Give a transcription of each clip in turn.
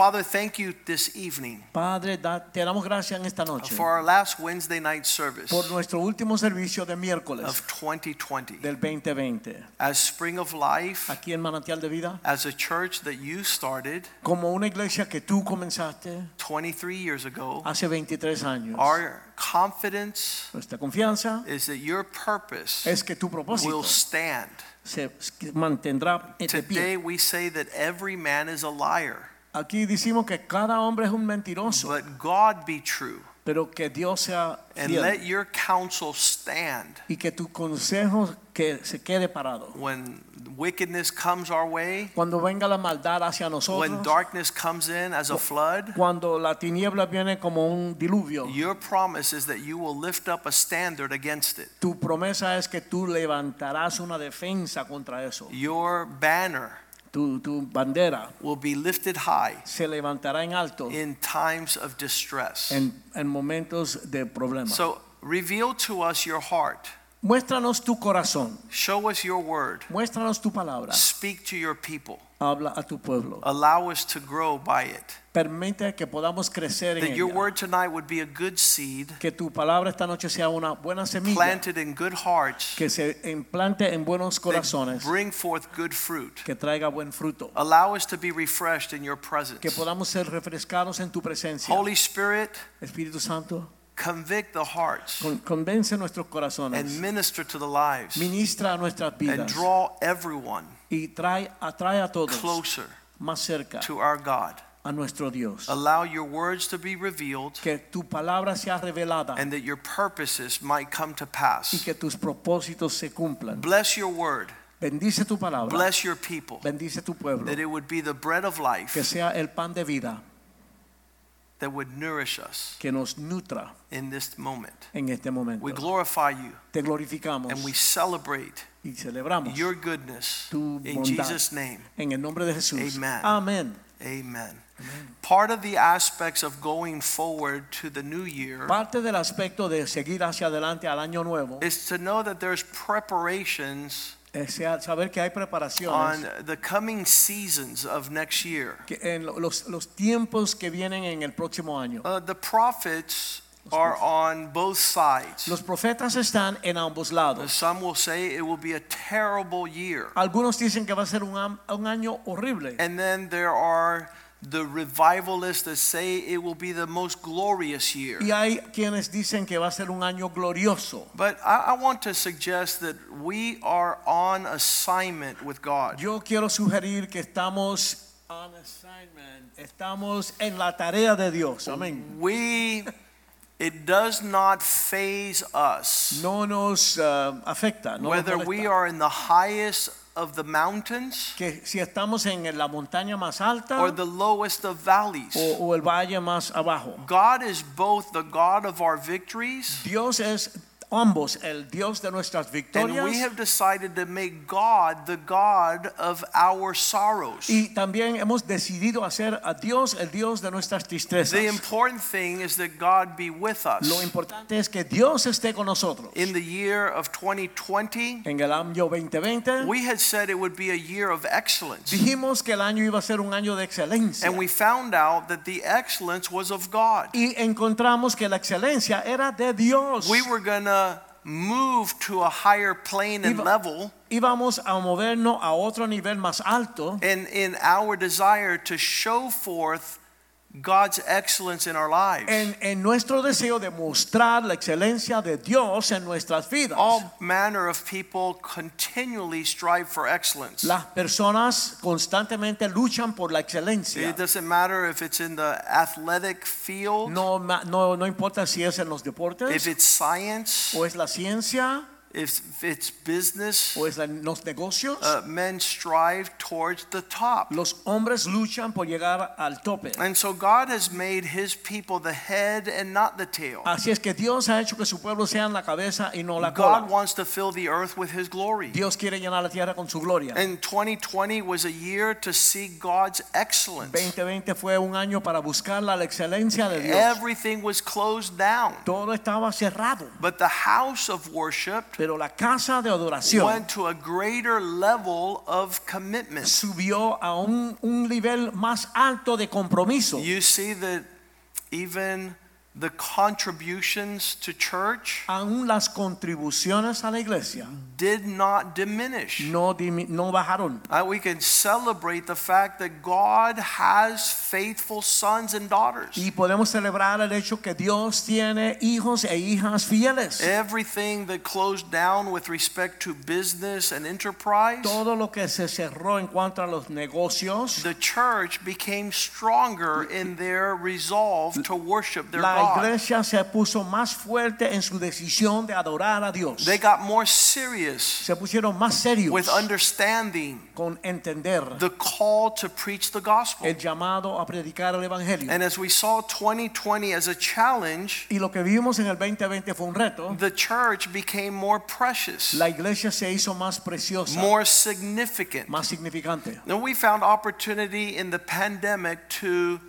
Father, thank you this evening Padre, te damos gracias en esta noche for our last Wednesday night service por nuestro último servicio de miércoles of 2020. del 2020. As Spring of Life, Aquí en Manantial de Vida, as a church that you started como una iglesia que tú comenzaste 23 years ago, hace 23 años. our confidence Nuestra confianza is that your purpose es que tu propósito will stand. se mantendrá Today pie. we say that every man is a liar, Aquí decimos que cada hombre es un mentiroso, but God be true. pero que Dios sea And let fiel your counsel stand y que tu consejo que se quede parado. when wickedness comes our way, Cuando venga la maldad hacia when nosotros, darkness comes in as a flood. cuando la tiniebla viene como un diluvio, Your promise is that you will lift up a standard against it. Tu promesa es que tú levantarás una defensa contra eso. Your banner Tu, tu bandera will be lifted high se levantará en alto in times of distress. en, en momentos de problema. So reveal to us your heart. Muéstranos tu corazón, Show us your word. muéstranos tu palabra, Speak to your people. Habla a tu pueblo. Allow us to grow by it. Permite que podamos crecer en That your ella. word tonight would be a good seed Que tu palabra esta noche sea una buena semilla planted in good hearts que se implante en buenos that corazones, bring forth good fruit. que traiga buen fruto. Allow us to be refreshed in your presence. Que podamos ser refrescados en tu presencia. Holy Spirit, Espíritu Santo, convict the hearts con- convence nuestros corazones. and minister to the lives. Ministra a nuestras vidas. and draw everyone y trae, atrae a todos closer más cerca to our God. a nuestro Dios. Allow your words to be revealed Que tu palabra sea revelada and that your purposes might come to pass. y que tus propósitos se cumplan. Bless your word. Bendice tu palabra. Bless your people. Bendice tu pueblo. That it would be the bread of life. Que sea el pan de vida that would nourish us que nos nutra in this moment. en este momento. We glorify you Te glorificamos and we celebrate y celebramos your goodness tu in bondad. Jesus' name. en el nombre de Jesús. Amen. Amén. Amen. Part of the aspects of going forward to the new year Parte del aspecto de seguir hacia adelante al año nuevo is to know that there's preparations saber que hay on the coming seasons of next year. que en los, los tiempos que vienen en el próximo año. Uh, the prophets are on both sides. Los profetas están en ambos lados. Some will say it will be a terrible year. Algunos dicen que va a ser un, un año horrible. And then there are the revivalists that say it will be the most glorious year. Y hay quienes dicen que va a ser un año glorioso. But I, I want to suggest that we are on assignment with God. Yo quiero sugerir que estamos on assignment. Estamos en la tarea de Dios. Amén. We, it does not phase us No nos uh, afecta. No nos whether molesta. we are in the highest of the mountains que si estamos en la montaña más alta or the lowest of valleys. o, o el valle más abajo. God is both the God of our victories Dios es ambos el Dios de nuestras and we have decided to make God the God of our sorrows. y también hemos decidido hacer a Dios el Dios de nuestras tristezas. The important thing is that God be with us. Lo importante es que Dios esté con nosotros. In the year of 2020, En el año 2020 we had said it would be a year of excellence. dijimos que el año iba a ser un año de excelencia And we found out that the excellence was of God. y encontramos que la excelencia era de Dios. We were going to move to a higher plane and level Íbamos a movernos a otro nivel más alto in, in our desire to show forth God's excellence in our lives. en, en nuestro deseo de mostrar la excelencia de Dios en nuestras vidas. All manner of people continually strive for excellence. Las personas constantemente luchan por la excelencia. It doesn't matter if it's in the athletic field, No, no, no importa si es en los if deportes it's science, o es la ciencia, if it's business, o es la- los negocios, uh, men strive towards the top. los hombres luchan por llegar al tope. And so God has made his people the head and not the tail. Así es que Dios ha hecho que su pueblo sea la cabeza y no la God wants to fill the earth with his glory. Dios quiere llenar la tierra con su gloria. And 2020 was a year to see God's excellence. 2020 fue un año para buscar la excelencia de Dios. Everything was closed down. Todo estaba cerrado, But the house of worship pero la casa de adoración went to a greater level of commitment. subió a un, un nivel más alto de compromiso. You see that even the contributions to church Aún las contribuciones a la iglesia did not diminish. no, no bajaron. Uh, we can celebrate the fact that God has faithful sons and daughters. Y podemos celebrar el hecho que Dios tiene hijos e hijas fieles. Everything that closed down with respect to business and enterprise, Todo lo que se cerró en cuanto a los negocios, the church became stronger in their resolve to worship their la God. iglesia se puso más fuerte en su decisión de adorar a Dios. They got more serious Se pusieron más serios with understanding con entender the call to preach the gospel. el llamado a predicar el evangelio. And as we saw 2020 as a challenge, Y lo que vivimos en el 2020 fue un reto. the church became more precious, La iglesia se hizo más preciosa, more significant. más significante. And we found opportunity in the pandemic to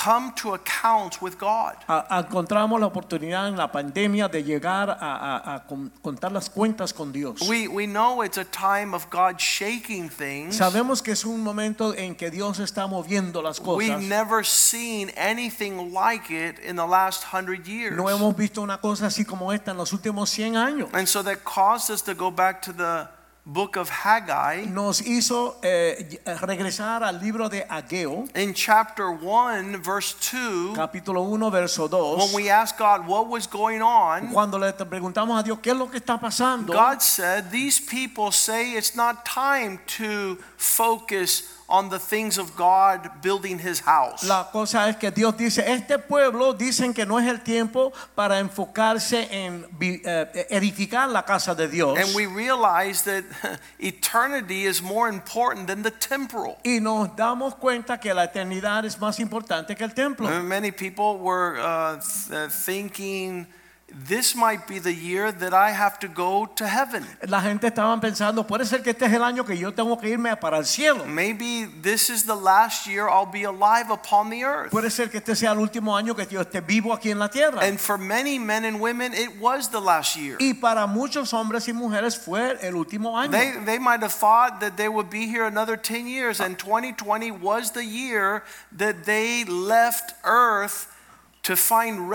come to accounts with God. A- encontramos la oportunidad en la pandemia de llegar a, a- a contar las cuentas con Dios. We, we know it's a time of God shaking things. Sabemos que es un momento en que Dios está moviendo las We've never seen anything like it in the last hundred years. No hemos visto una cosa así como esta en los últimos 100 años. And so that caused us to go back to the book of Haggai. Nos hizo eh, regresar al libro de Ageo, In chapter 1, verse 2, capítulo 1, verso 2. when we asked God what was going on, Cuando le preguntamos a Dios qué es lo que está pasando, God said, These people say it's not time to focus on the things of God building his house. La cosa es que Dios dice, este pueblo dicen que no es el tiempo para enfocarse en eh, edificar la casa de Dios. And we realize that eternity is more important than the temporal. y nos damos cuenta que la eternidad es más importante que el templo. Uh, Many people were uh, uh, thinking this might be the year that I have to go to heaven. La gente estaba pensando, puede ser que este es el año que yo tengo que irme para el cielo. Maybe this is the last year I'll be alive upon the earth. Puede ser que este sea el último año que yo esté vivo aquí en la tierra. And for many men and women, it was the last year. y para muchos hombres y mujeres fue el último año. They, they might have thought that they would be here another 10 years, and 2020 was the year that they left earth to find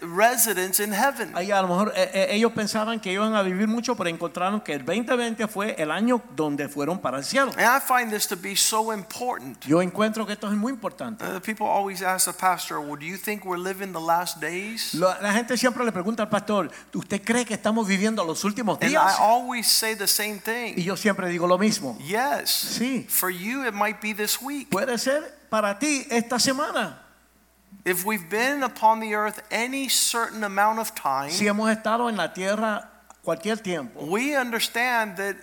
residence in heaven. Ahí a lo mejor eh, eh, ellos pensaban que iban a vivir mucho, pero encontraron que el 2020 fue el año donde fueron para el cielo. And I find this to be so important. Yo encuentro que esto es muy importante. Uh, people always ask the pastor, Well, do you think we're living the last days? Lo- La gente siempre le pregunta al pastor, ¿usted cree que estamos viviendo los últimos días?" And I always say the same thing. Y yo siempre digo lo mismo. Yes. Sí. For you, it might be this week. Puede ser para ti esta semana. If we've been upon the earth any certain amount of time, Si hemos estado en la tierra cualquier tiempo, we understand that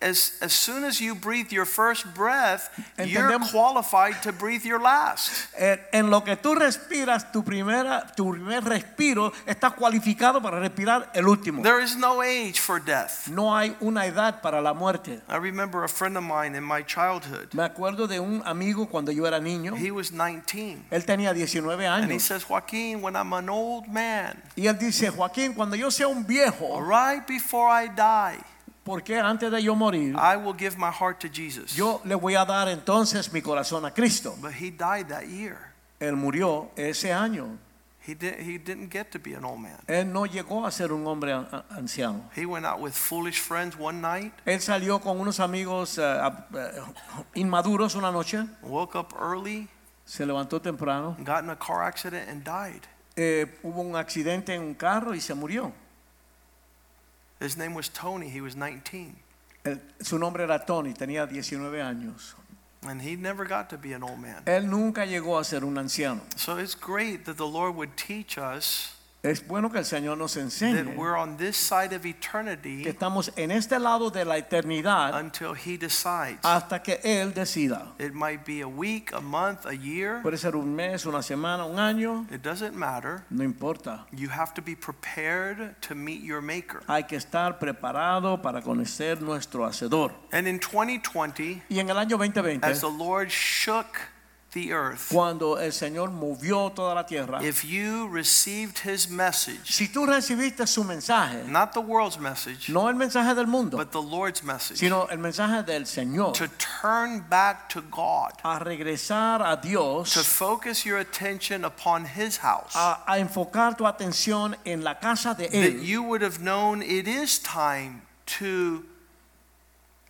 as, as soon as you breathe your first breath, you're qualified to breathe your last. eh, en lo que tú respiras, tu, primera, tu primer respiro, estás cualificado para respirar el último. There is no age for death. No hay una edad para la muerte. I remember a friend of mine in my childhood. Me acuerdo de un amigo cuando yo era niño. He was 19. Él tenía 19 años. And he says, Joaquin, when I'm an old man, Y él dice, Joaquín, cuando yo sea un viejo, right before I die, porque antes de yo morir, I will give my heart to Jesus. yo le voy a dar entonces mi corazón a Cristo. But he died that year. Él murió ese año. He, did, he didn't get to be an old man. Él no llegó a ser un hombre anciano. He went out with foolish friends one night, Él salió con unos amigos eh, eh, inmaduros una noche, woke up early, se levantó temprano, got in a car accident, and died. eh, hubo un accidente en un carro y se murió. His name was Tony. He was 19. Él- su nombre era Tony, tenía 19 años. And he never got to be an old man. Él nunca llegó a ser un anciano. So it's great that the Lord would teach us Es bueno que el Señor nos that enseñe we're on this side of que eternity estamos en este lado de la eternidad until He decides. hasta que Él decida. It might be a week, a month, a year. Puede ser un mes, una semana, un año, It doesn't matter. no importa. You have to be prepared to meet your Maker. Hay que estar preparado para conocer nuestro Hacedor. And in 2020, Y en el año 2020, as the Lord shook the earth, cuando el Señor movió toda la tierra, if you received His message, si tú recibiste su mensaje, not the world's message, no el mensaje del mundo, but the Lord's message, sino el mensaje del Señor, to turn back to God, a regresar a Dios, to focus your attention upon His house, a, a enfocar tu atención en la casa de that you would have known it is time to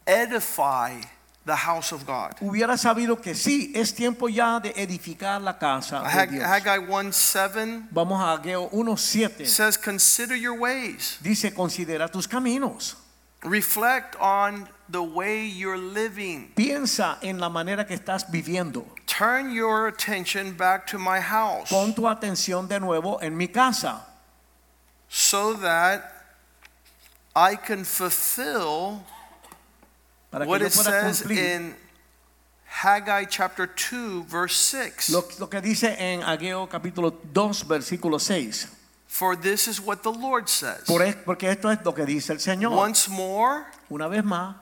edify the house of God. hubiera sabido que sí, es tiempo ya de edificar la casa de Dios. Haggai 1 7 Vamos a Ageo 1.7. says, Consider your ways, Dice, considera tus caminos. reflect on the way you're living. Piensa en la manera que estás viviendo. Turn your attention back to my house Pon tu atención de nuevo en mi casa so that I can fulfill para que what yo it pueda says cumplir in Haggai chapter 2, verse 6. lo, lo que dice en Ageo capítulo 2 versículo 6. For this is what the Lord says. Por es- porque esto es lo que dice el Señor. Once more, Una vez más,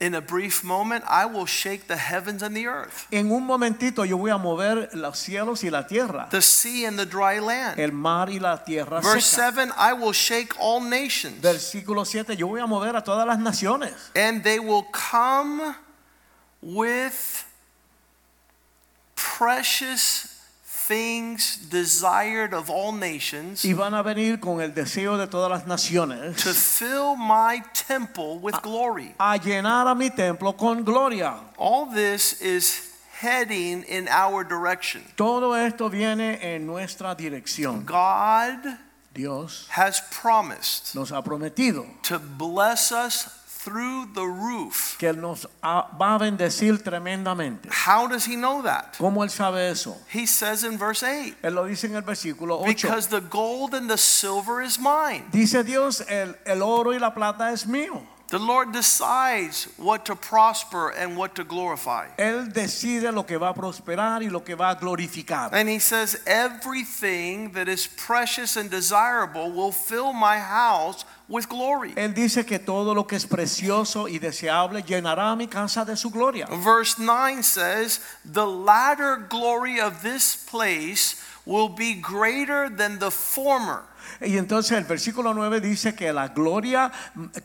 in a brief moment, I will shake the heavens and the earth, en un momentito yo voy a mover los cielos y la tierra, the sea and the dry land. el mar y la tierra Verse seca. 7 I will shake all nations, Versículo 7, yo voy a mover a todas las naciones and they will come with precious things desired of all nations y van a venir con el deseo de todas las naciones to fill my temple with glory. a llenar a mi templo con gloria. All this is heading in our direction. Todo esto viene en nuestra dirección. God Dios has promised nos ha prometido to bless us through the roof. que Él nos va a bendecir tremendamente. How does he know that? ¿Cómo Él sabe eso? He says in verse 8, Él lo dice en el versículo 8. because the gold and the silver is mine. Dice Dios, el, el oro y la plata es mío. The Lord decides what to prosper and what to glorify. Él decide lo que va a prosperar y lo que va a glorificar. And he says, everything that is precious and desirable will fill my house with glory. Él dice que todo lo que es precioso y deseable llenará mi casa de su gloria. Verse 9 says, The latter glory of this place will be greater than the former. Y entonces el versículo 9 dice que la gloria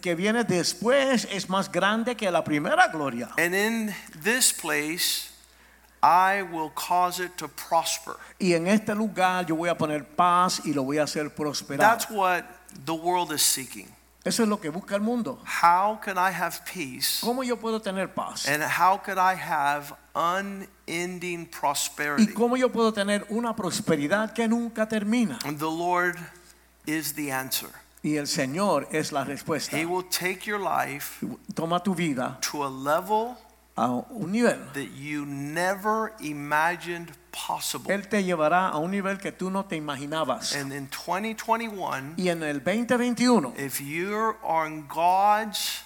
que viene después es más grande que la primera gloria. And in this place, I will cause it to prosper. Y en este lugar yo voy a poner paz y lo voy a hacer prosperar. That's what the world is seeking. Eso es lo que busca el mundo. How can I have peace? ¿Cómo yo puedo tener paz? And how could I have unending ¿Y prosperity? cómo yo puedo tener una prosperidad que nunca termina? And the Lord is the answer. Y el Señor es la respuesta. He will take your life Toma tu vida to a level a un nivel. that you never imagined possible. Él te llevará a un nivel que tú no te imaginabas. And in 2021, Y en el 2021, if you're on God's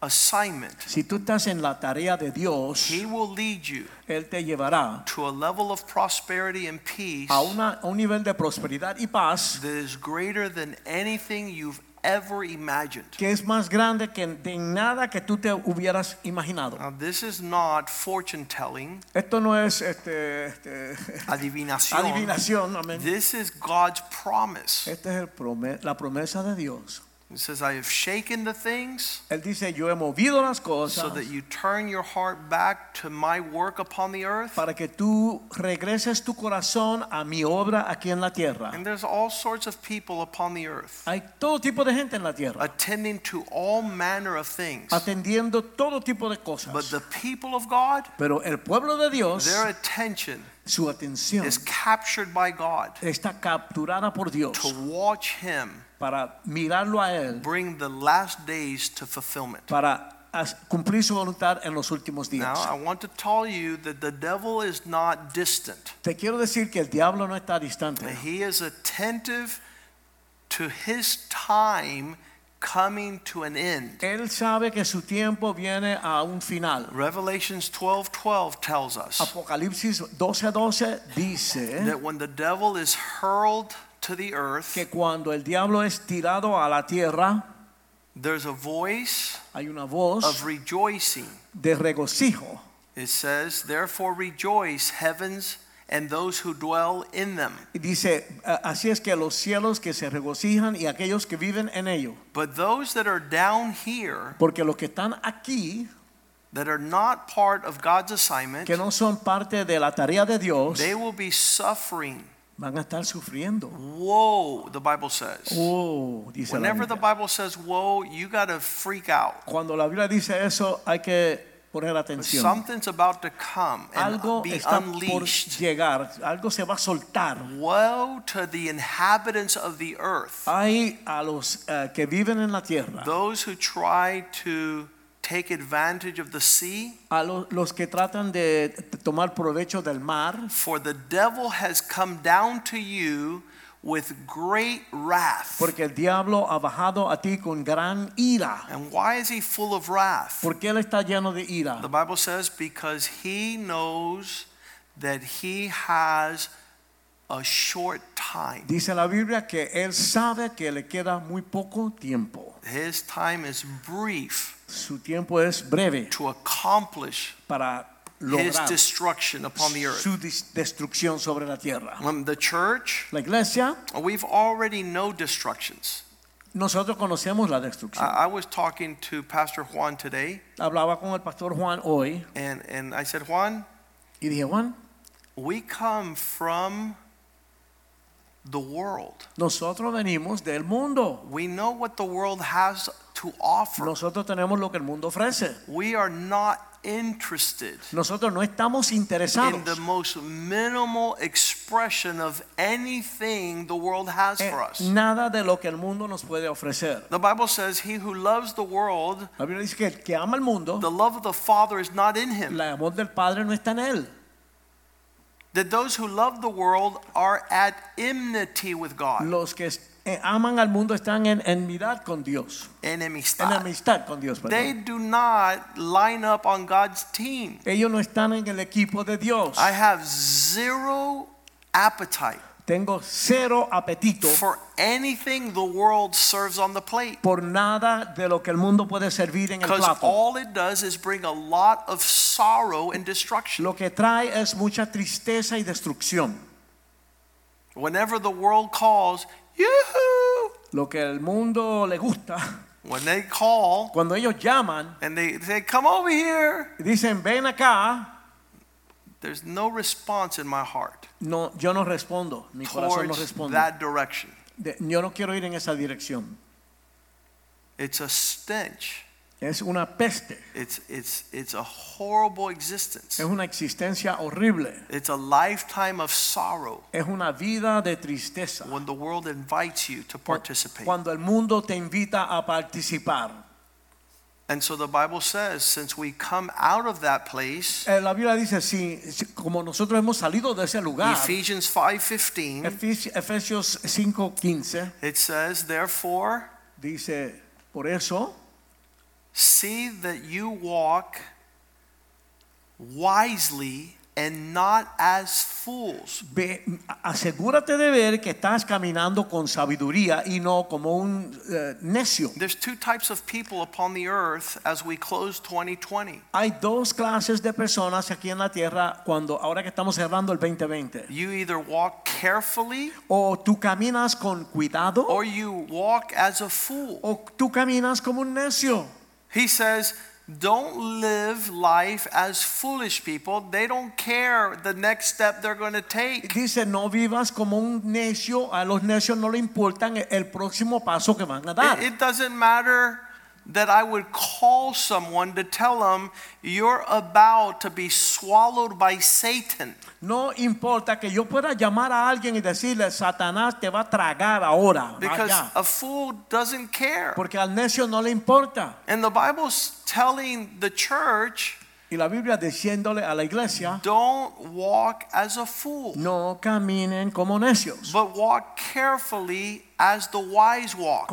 assignment, si tú estás en la tarea de Dios, He will lead you Él te llevará to a level of prosperity and peace a, una, a un nivel de prosperidad y paz that is greater than anything you've ever imagined. que es más grande que de nada que tú te hubieras imaginado. Now, this is not fortune telling, Esto no es este, este, adivinación. adivinación. This is God's promise. Esta es el la promesa de Dios. It says, I have shaken the things Él dice, yo he movido las so that you turn your heart back to my work upon the earth. para que tú regreses tu corazón a mi obra aquí en la tierra. And there's all sorts of people upon the earth Hay todo tipo de gente en la tierra attending to all manner of things. atendiendo todo tipo de cosas. But the people of God, Pero el pueblo de Dios, their attention su atención is captured by God está capturada por Dios to watch Him para mirarlo a Él, bring the last days to fulfillment. para cumplir su voluntad en los últimos días. Now. I want to tell you that the devil is not distant. Te quiero decir que el diablo no está distante. He is attentive to his time coming to an end. Él sabe que su tiempo viene a un final. Revelations 12:12 tells us Apocalipsis 12:12 dice that when the devil is hurled to the earth, que cuando el diablo es tirado a la tierra, there's a voice hay una voz of rejoicing. de regocijo. It says, "Therefore rejoice, heavens and those who dwell in them." Dice, así es que los cielos que se regocijan y aquellos que viven en ellos. But those that are down here Porque los que están aquí, that are not part of God's assignment, que no son parte de la tarea de Dios, they will be suffering. Van a estar sufriendo. Woe, the Bible says. Oh, dice Whenever the Bible says woe, you got to freak out. Cuando la Biblia dice eso, hay que poner atención. Something's about to come and Algo be está por unleashed. llegar, algo se va a soltar. Woe to the inhabitants of the earth, Hay a los eh, que viven en la tierra, those who try to take advantage of the sea, a lo- los que tratan de tomar provecho del mar, for the devil has come down to you with great wrath. porque el diablo ha bajado a ti con gran ira. And why is he full of wrath? ¿Por qué él está lleno de ira? The Bible says because he knows that he has a short time. Dice la Biblia que él sabe que le queda muy poco tiempo. His time is brief Su tiempo es breve to accomplish para his destruction upon the earth. su destrucción sobre la tierra. Um, the church, La iglesia, we've already know destructions. nosotros conocemos la destrucción. I, I was talking to Pastor Juan today, Hablaba con el pastor Juan hoy and, and I said, Juan, y dije, Juan, we come from the world. nosotros venimos del mundo. We know what the world has to offer. Nosotros tenemos lo que el mundo ofrece. We are not interested Nosotros no estamos in the most minimal expression of anything the world has for us. nada de lo que el mundo nos puede ofrecer. The Bible says, He who loves the world, La Biblia dice que el que ama el mundo, the love of the Father is not in him. el amor del Padre no está en él. That those who love the world are at enmity with God. Los que eh, aman al mundo están en enmidad con Dios, en Enemistad. amistad con Dios. They do not line up on God's team. Ellos no están en el equipo de Dios. I have zero appetite Tengo cero apetito for anything the world serves on the plate. por nada de lo que el mundo puede servir en el Because plato. all it does is bring a lot of sorrow and destruction. Lo que trae es mucha tristeza y destrucción. Whenever the world calls, yoo Lo que el mundo le gusta, when they call cuando ellos llaman and they say, come over here, dicen ven acá, there's no response in my heart no, yo no respondo, mi corazón no responde. that direction. De- yo no quiero ir en esa dirección. It's a stench. Es una peste, It's, it's, it's a horrible existence. es una existencia horrible, It's a lifetime of sorrow es una vida de tristeza. when the world invites you to participate. Cuando el mundo te invita a participar. And so the Bible says, since we come out of that place, Eh, la Biblia dice, si, si- como nosotros hemos salido de ese lugar, Ephesians 5:15, Efes- Efesios 5:15 it says, therefore, dice, por eso, see that you walk wisely and not as fools. ve- asegúrate de ver que estás caminando con sabiduría y no como un eh, necio. There's two types of people upon the earth as we close 2020. Hay dos clases de personas aquí en la tierra cuando ahora que estamos cerrando el 2020. You either walk carefully O tú caminas con cuidado or you walk as a fool. o tú caminas como un necio. He says, don't live life as foolish people. They don't care the next step they're going to take. Dice, no vivas como un necio, a los necios no le importan el próximo paso que van a dar. It, it doesn't matter that I would call someone to tell them you're about to be swallowed by Satan. No importa que yo pueda llamar a alguien y decirle, Satanás te va a tragar ahora. Because vaya". a fool doesn't care. Porque al necio no le importa. And the Bible's telling the church, Y la Biblia diciéndole a la iglesia, don't walk as a fool, no caminen como necios. but walk carefully as the wise walk.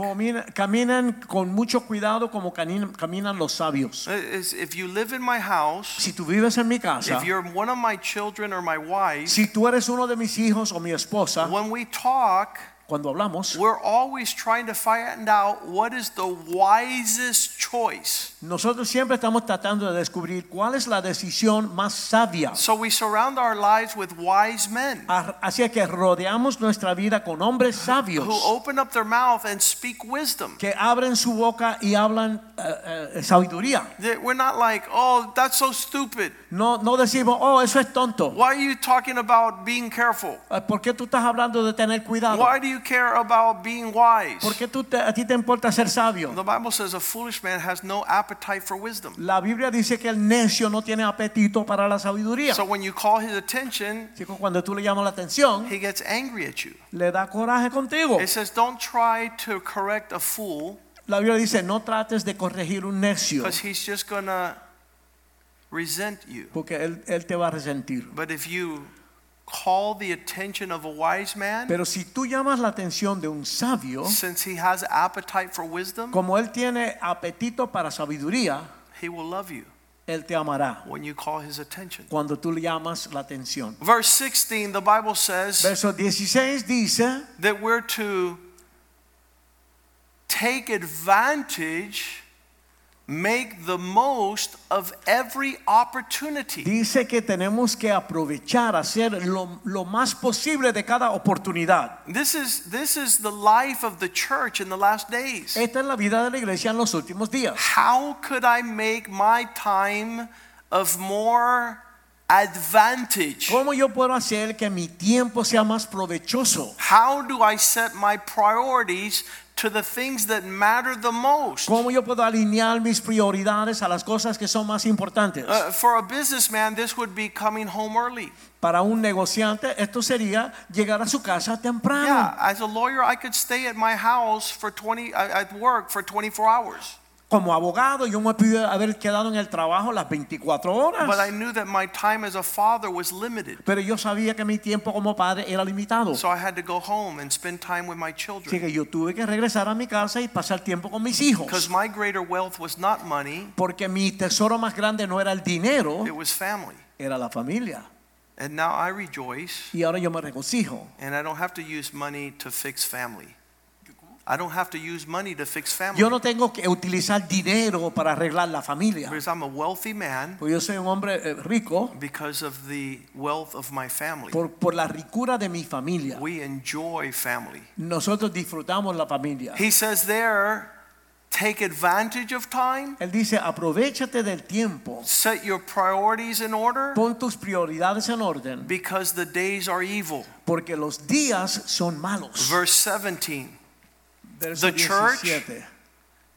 Caminen con mucho cuidado como caminan, caminan los sabios. Is- If you live in my house, Si tú vives en mi casa, if you're one of my children or my wife, si tú eres uno de mis hijos o mi esposa, when we talk, cuando hablamos, we're always trying to find out what is the wisest choice. Nosotros siempre estamos tratando de descubrir cuál es la decisión más sabia. So we surround our lives with wise men Así que rodeamos nuestra vida con hombres sabios who open up their mouth and speak wisdom. que abren su boca y hablan eh, eh, sabiduría. We're not like, oh, that's so stupid. No, no decimos, oh, eso es tonto. Why are you talking about being careful? Eh, ¿Por qué tú estás hablando de tener cuidado? Why do you care about being wise? ¿Por qué tú te- a ti te importa ser sabio? The Bible says a foolish man has no appetite for wisdom. La Biblia dice que el necio no tiene apetito para la sabiduría. So when you call his attention, Así que cuando tú le llamas la atención, he gets angry at you. le da coraje contigo. It says, don't try to correct a fool La Biblia dice, no trates de corregir un necio, because he's just going to resent you. porque él, él te va a resentir. But if you call the attention of a wise man, Pero si tú llamas la atención de un sabio, since he has appetite for wisdom, como él tiene apetito para sabiduría, he will love you él te amará when you call his attention. cuando tú le llamas la atención. Verse 16, the Bible says Verso 16 dice that we're to take advantage, make the most of every opportunity. Dice que tenemos que aprovechar, hacer lo, lo más posible de cada oportunidad. This is this is the life of the church in the last days. Esta es la vida de la iglesia en los últimos días. How could I make my time of more advantage? ¿Cómo yo puedo hacer que mi tiempo sea más provechoso? How do I set my priorities to the things that matter the most? ¿Cómo yo puedo alinear mis prioridades a las cosas que son más importantes? Uh, for a businessman, this would be coming home early. Para un negociante esto sería llegar a su casa temprano. Yeah, as a lawyer, I could stay at my house for 20 uh, at work for 24 hours. Como abogado yo me pude haber quedado en el trabajo las 24 But I knew that my time as a father was limited. Pero yo sabía que mi tiempo como padre era limitado. So I had to go home and spend time with my Así children. que yo tuve que regresar a mi casa y pasar tiempo con mis hijos. Because my greater wealth was not money, Porque mi tesoro más grande no era el dinero, it was family. era la familia. And now I rejoice, Y ahora yo me regocijo. and I don't have to use money to fix family. I don't have to use money to fix family. Yo no tengo que utilizar dinero para arreglar la familia. Because I'm a wealthy man Porque yo soy un hombre eh, rico because of the wealth of my family. por, por la ricura de mi familia. We enjoy family. Nosotros disfrutamos la familia. He says there, take advantage of time, Él dice, aprovechate del tiempo. set your priorities in order, Pon tus prioridades en orden. because the days are evil. Porque los días son malos. Verse 17. The church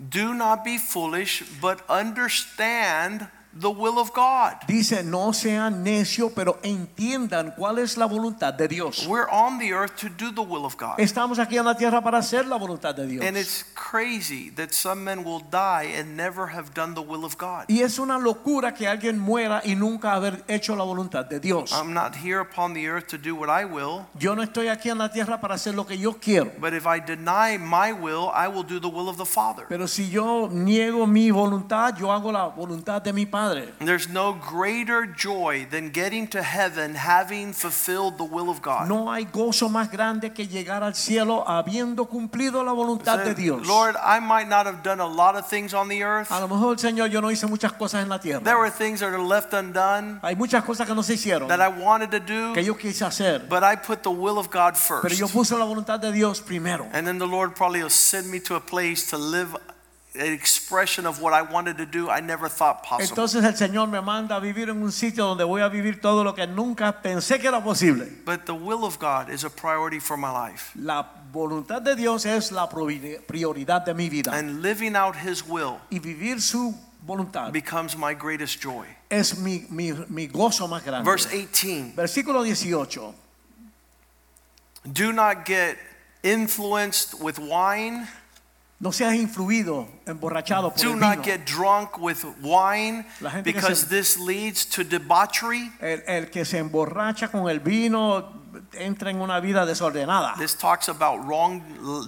Do not be foolish, but understand the will of God. Dice, no sean necios, pero entiendan cuál es la voluntad de Dios. We're on the earth to do the will of God. Estamos aquí en la tierra para hacer la voluntad de Dios. And it's crazy that some men will die and never have done the will of God. Y es una locura que alguien muera y nunca haber hecho la voluntad de Dios. I'm not here upon the earth to do what I will, Yo no estoy aquí en la tierra para hacer lo que yo quiero. but if I deny my will, I will do the will of the Father. Pero si yo niego mi voluntad, yo hago la voluntad de mi Padre. There's no greater joy than getting to heaven having fulfilled the will of God. No hay gozo más grande que llegar al cielo habiendo cumplido la voluntad de Dios. Lord, I might not have done a lot of things on the earth. A lo mejor, Señor, yo no hice muchas cosas en la tierra. There were things that are left undone Hay muchas cosas que no se hicieron, that I wanted to do, que yo quise hacer. but I put the will of God first. Pero yo puse la voluntad de Dios primero. And then the Lord probably will send me to a place to live expression of what I wanted to do I never thought possible. Entonces el Señor me manda a vivir en un sitio donde voy a vivir todo lo que nunca pensé que era posible. But the will of God is a priority for my life. La voluntad de Dios es la prioridad de mi vida And living out His will y vivir su voluntad becomes my greatest joy. es mi, mi, mi gozo más grande. Verse 18 Versículo 18. Do not get influenced with wine, No seas influido, emborrachado por do el not vino. get drunk with wine, La gente que because se- this leads to debauchery. El, el que se emborracha con el vino entra en una vida desordenada. This talks about wrong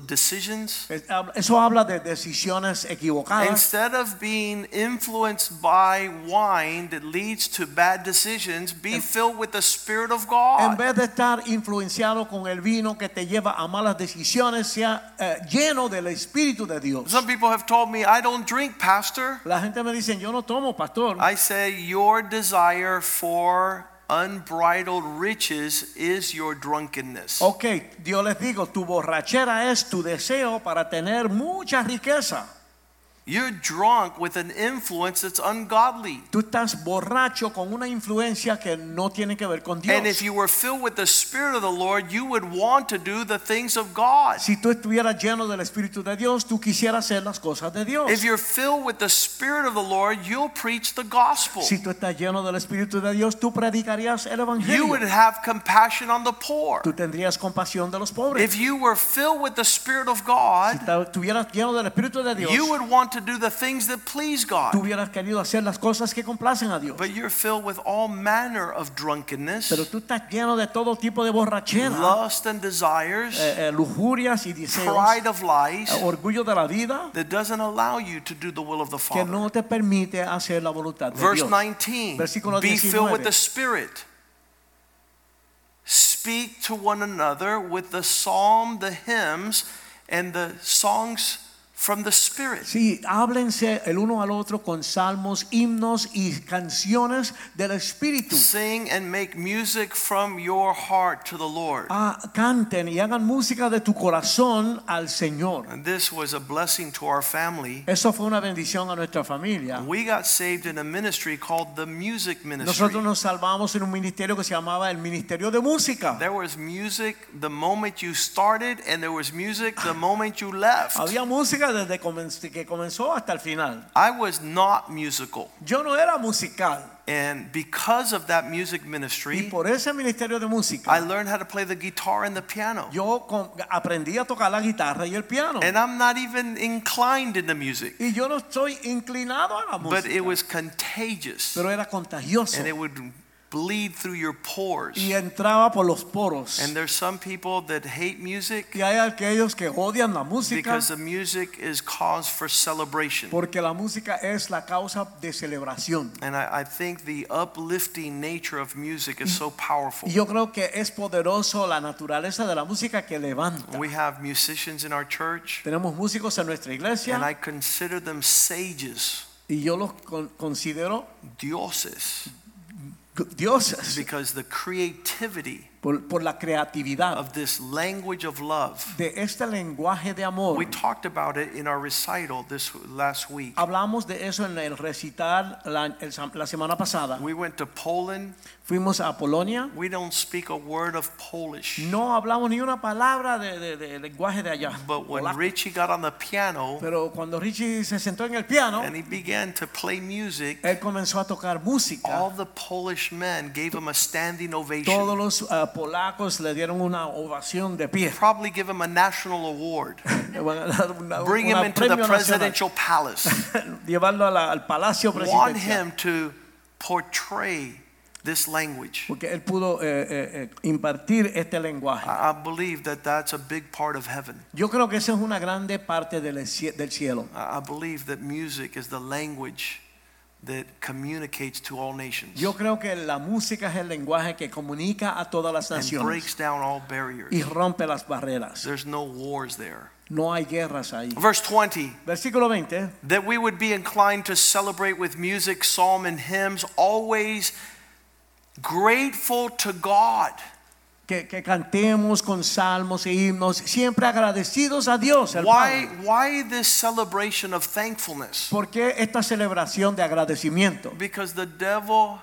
decisions. Eso habla de decisiones equivocadas. Instead of being influenced by wine that leads to bad decisions, be filled with the Spirit of En God. vez de estar influenciado con el vino que te lleva a malas decisiones, sea eh, lleno del Espíritu de Dios. Some people have told me, I don't drink, Pastor. La gente me dice, yo no tomo, pastor. I say, Your desire for unbridled riches is your drunkenness. Ok, Dios les digo, tu borrachera es tu deseo para tener mucha riqueza. You're drunk with an influence that's ungodly. Tú estás borracho con una influencia que no tiene que ver con Dios. And if you were filled with the Spirit of the Lord, you would want to do the things of God. si tú estuvieras lleno del Espíritu de Dios, tú quisieras hacer las cosas de Dios. If you're filled with the Spirit of the Lord, you'll preach the gospel. Si tú estás lleno del Espíritu de Dios, tú predicarías el You would have compassion on the poor. Tú tendrías compasión de los pobres. If you were filled with the Spirit of si God, ta- estuvieras lleno del Espíritu de Dios, you would want to do the things that please tú God. hubieras querido hacer las cosas que complacen a Dios. But you're filled with all manner of drunkenness, Pero tú estás lleno de todo tipo de borrachera, lust and desires, eh, eh, lujurias y deseos, pride of lies eh, orgullo de la vida that doesn't allow you to do the will of the Father. que no te permite hacer la voluntad de Verse Dios. 19 Versículo Be filled with the Spirit. Speak to one another with the psalm, the hymns, and the songs from the Spirit. Sí, háblense el uno al otro con salmos, himnos y canciones del Espíritu. Sing and make music from your heart to the Lord. Ah, canten y hagan música de tu corazón al Señor. And this was a blessing to our family. Eso fue una bendición a nuestra familia. We got saved in a ministry called the Music Ministry. Nosotros nos salvamos en un ministerio que se llamaba el Ministerio de Música. There was music the moment you started, and there was music the moment you left. Había música desde que comenzó hasta el final. I was not musical. Yo no era musical And because of that music y ministry, por ese ministerio de música, I learned how to play the guitar and the piano. yo aprendí a tocar la guitarra y el piano. And I'm not even inclined in the music, Y yo no estoy inclinado a la música. but it was contagious. pero era contagioso And it would bleed through your pores. y entraba por los poros. And there's some people that hate music Y hay aquellos que odian la música because the music is cause for celebration. porque la música es la causa de celebración. And I, I think the uplifting nature of music is so powerful. Yo creo que es poderoso la naturaleza de la música que levanta. We have musicians in our church, Tenemos músicos en nuestra iglesia and I consider them sages, y yo los con- considero dioses, because the creativity por, por la creatividad of this language of love. de este lenguaje de amor. We talked about it in our recital this last week. Hablamos de eso en el recital la, el- la semana pasada. We went to Poland. Fuimos a Polonia. We don't speak a word of Polish. No hablamos ni una palabra de, de- de lenguaje de allá. But when polaco. Richie got on the piano Pero cuando Richie se sentó en el piano, and he began to play music, él comenzó a tocar música. all the Polish men gave him a standing ovation. Todos los ah, polacos le dieron una ovación de pie. Probably give him a national award. Le van a dar una- Bring him into the presidential palace. Llevarlo la- al palacio Want him to portray this language. Porque él pudo eh, eh, eh, impartir este lenguaje. I believe that that's a big part of heaven. Yo creo que esa es una grande parte del, del cielo. I I believe that music is the language that communicates to all nations Yo creo que la música es el lenguaje que comunica a todas las naciones. and breaks down all barriers. y rompe las barreras. There's no wars there. No hay guerras ahí. Verse 20 Versículo 20. that we would be inclined to celebrate with music, psalm, and hymns, always grateful to God. Que, que cantemos con salmos e himnos, siempre agradecidos a Dios. Why, why this celebration of thankfulness? ¿Por qué esta celebración de agradecimiento? Because the devil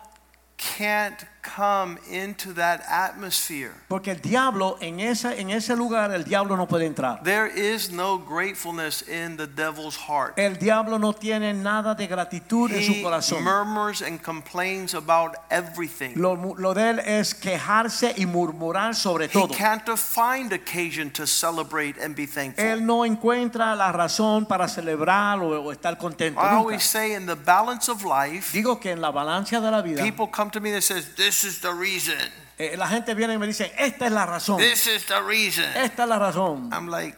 can't come into that atmosphere. Porque el diablo en esa en ese lugar el diablo no puede entrar. There is no gratefulness in the devil's heart. El diablo no tiene nada de gratitud en su He corazón. murmurs and complains about everything. Lo, lo de él es quejarse y murmurar sobre He todo. can't find occasion to celebrate and be thankful. Él no encuentra la razón para celebrar o, o estar contento. I always say in the balance of life, Digo que en la balanza de la vida, people come to me and says, "This is the reason. eh, la gente viene y me dice, esta es la razón. This is the reason." Esta es la razón. I'm like,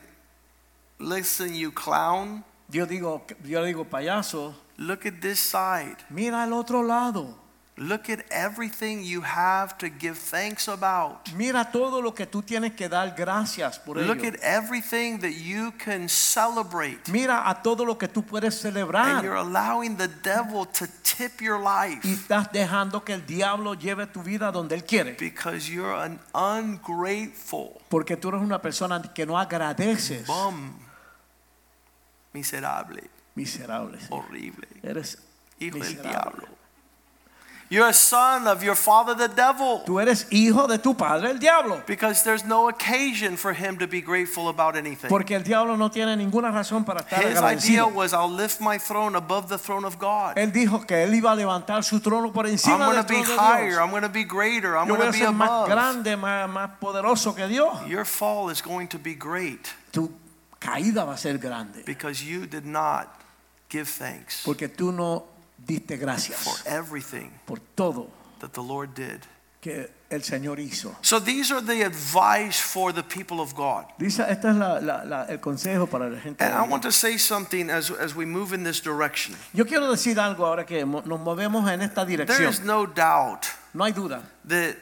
"Listen, you clown. Yo digo, yo digo, payaso, Look at this side. mira al otro lado. Look at everything you have to give thanks about. Mira todo lo que tú tienes que dar gracias por ello. Look at everything that you can celebrate." Mira a todo lo que tú puedes celebrar. And you're allowing the devil to tip your life Y estás dejando que el diablo lleve tu vida donde él quiere. because you're an ungrateful Porque tú eres una persona que no agradeces. bum. Miserable, Miserable. horrible, Eres hijo del diablo. You're a son of your father, the devil, Tú eres hijo de tu padre, el diablo. because there's no occasion for him to be grateful about anything. Porque el diablo no tiene ninguna razón para estar His idea was, I'll lift my throne above the throne of God. Él dijo que él iba a levantar su trono por encima I'm encima going to be trono higher. I'm going to be greater. I'm Yo going a to be más above. grande, más, más poderoso que Dios. Your fall is going to be great Tu caída va a ser grande. because you did not give thanks Porque tú no diste for everything por todo that the Lord did. que el Señor hizo. So these are the advice for the people of God. Dice, este es la- la- la- el consejo para la gente. And de I Dios. want to say something as, as we move in this direction. Yo quiero decir algo ahora que mo- nos movemos en esta There dirección. is no doubt No hay duda that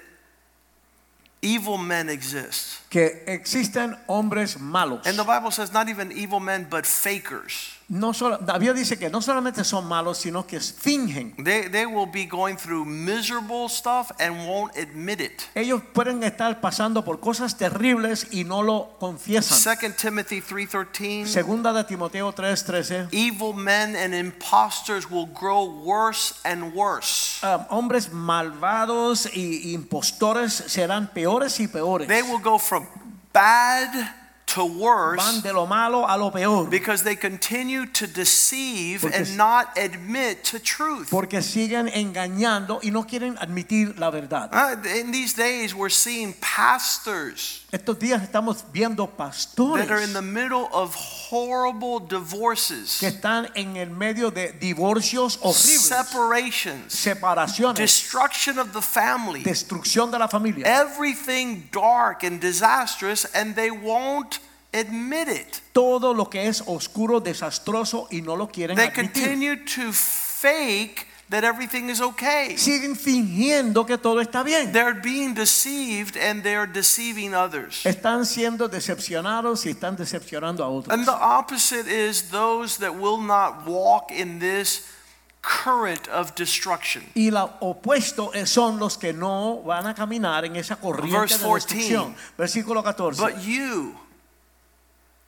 evil men exist. que existen hombres malos. And the Bible says not even evil men, but fakers. No solo, David dice que no solamente son malos, sino que fingen. They, they will be going through miserable stuff and won't admit it. Ellos pueden estar pasando por cosas terribles y no lo confiesan. 2 Timothy 3.13 Segunda de Timoteo 3:13. Evil men and impostors will grow worse and worse. ah, hombres malvados y impostores serán peores y peores. They will go from bad to Van worse de lo malo a lo peor. because they continue to deceive Porque- and not admit to truth. Porque siguen engañando y no quieren admitir la verdad. Uh, in these days, we're seeing pastors Estos días estamos viendo pastores that are in the middle of horrible divorces, que están en el medio de divorcios horribles, separations, separaciones, destruction of the family, destrucción de la familia. everything dark and disastrous, and they won't admit it. Todo lo que es oscuro, desastroso y no lo quieren They admitir. continue to fake that everything is okay. Siguen fingiendo que todo está bien. They're being deceived and they're deceiving others. Están siendo decepcionados y están decepcionando a otros. And the opposite is those that will not walk in this current of destruction. Y lo opuesto es- son los que no van a caminar en esa corriente Verse de 14. destrucción. Versículo 14. But you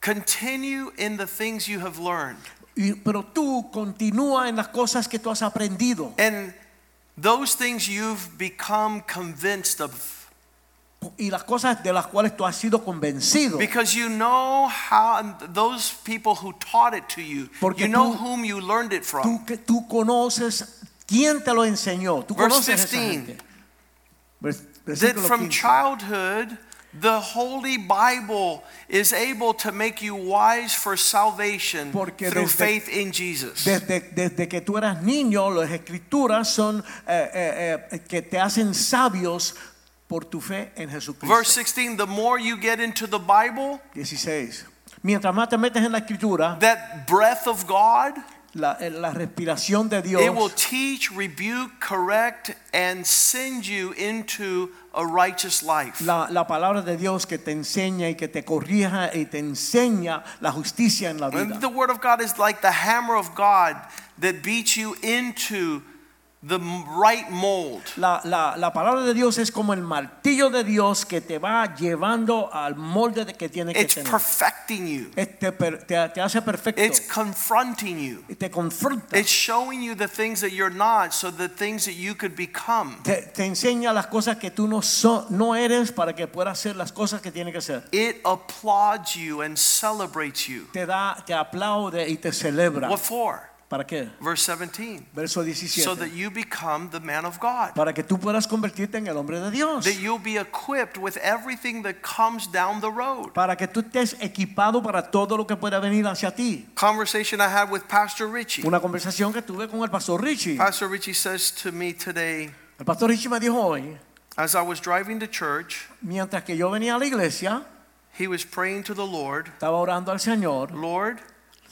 continue in the things you have learned. Y- pero tú continúa en las cosas que tú has aprendido And those things you've become convinced of. y las cosas de las cuales tú has sido convencido. Because you know how, those people who taught it to you, Porque you know tú- whom you learned it from. Tú, que tú conoces quién te lo enseñó. Tú Verse conoces a esa 15. gente. Vers- that from 15. childhood the holy bible is able to make you wise for salvation Porque through desde- faith in jesus Desde, desde que tú eras niño, las escrituras son eh, eh, eh, que te hacen sabios por tu fe en Jesucristo. verse 16 the more you get into the bible 16. Mientras más te metes en la escritura, that breath of god la, eh, la respiración de Dios it will teach rebuke correct and send you into a righteous life la, la palabra de Dios que te enseña y que te corrija y te enseña la justicia en la vida. And the word of god is like the hammer of god that beats you into the right mold. La, la- la palabra de Dios es como el martillo de Dios que te va llevando al molde de que tiene que It's tener. perfecting you. Te, te- te hace perfecto. It's confronting you. te confronta. It's showing you the things that you're not so the things that you could become. te, te enseña las cosas que tú no, so- no eres para que puedas hacer las cosas que tiene que hacer. It applauds you and celebrates you. Te da, te aplaude y te celebra. What for? ¿Para qué? Verse 17. Verso 17. So that you become the man of God. para que tú puedas convertirte en el hombre de Dios. That you'll be equipped with everything that comes down the road. para que tú estés equipado para todo lo que pueda venir hacia ti. Conversation I had with Pastor Richie. Una conversación que tuve con el pastor Richie. Pastor Richie says to me today, El pastor Richie me dijo hoy, as I was driving to church, mientras que yo venía a la iglesia, he was praying to the Lord, estaba orando al Señor, Lord,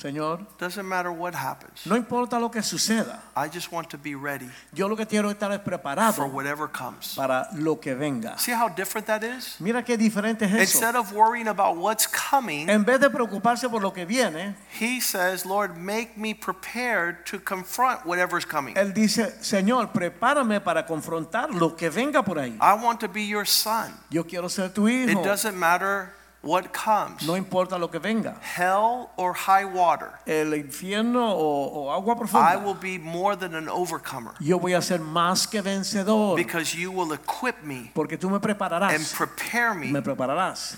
Señor, doesn't matter what happens. no importa lo que suceda, I just want to be ready yo lo que quiero es estar for preparado whatever comes. para lo que venga. See how different that is? Mira qué diferente es eso. Instead of worrying about what's coming, En vez de preocuparse por lo que viene, he says, Lord, make me prepared to confront whatever's coming. él dice, Señor, prepárame para confrontar lo que venga por ahí. I want to be your son. Yo quiero ser tu It doesn't matter what comes No importa lo que venga. hell or high water. El infierno o, o agua I will be more than an overcomer Yo voy a ser más que vencedor. because you will equip me Porque tú me and prepare Me me prepararás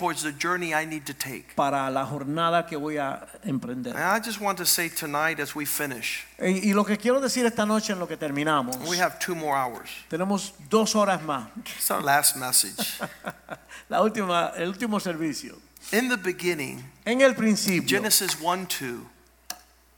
towards the journey I need to take. para la jornada que voy a emprender. And I just want to say tonight as we finish, Y, y lo que quiero decir esta noche en lo que terminamos, we have two more hours. tenemos dos horas más. It's our last message. La última, el último servicio. In the beginning, En el principio, Genesis 1 2,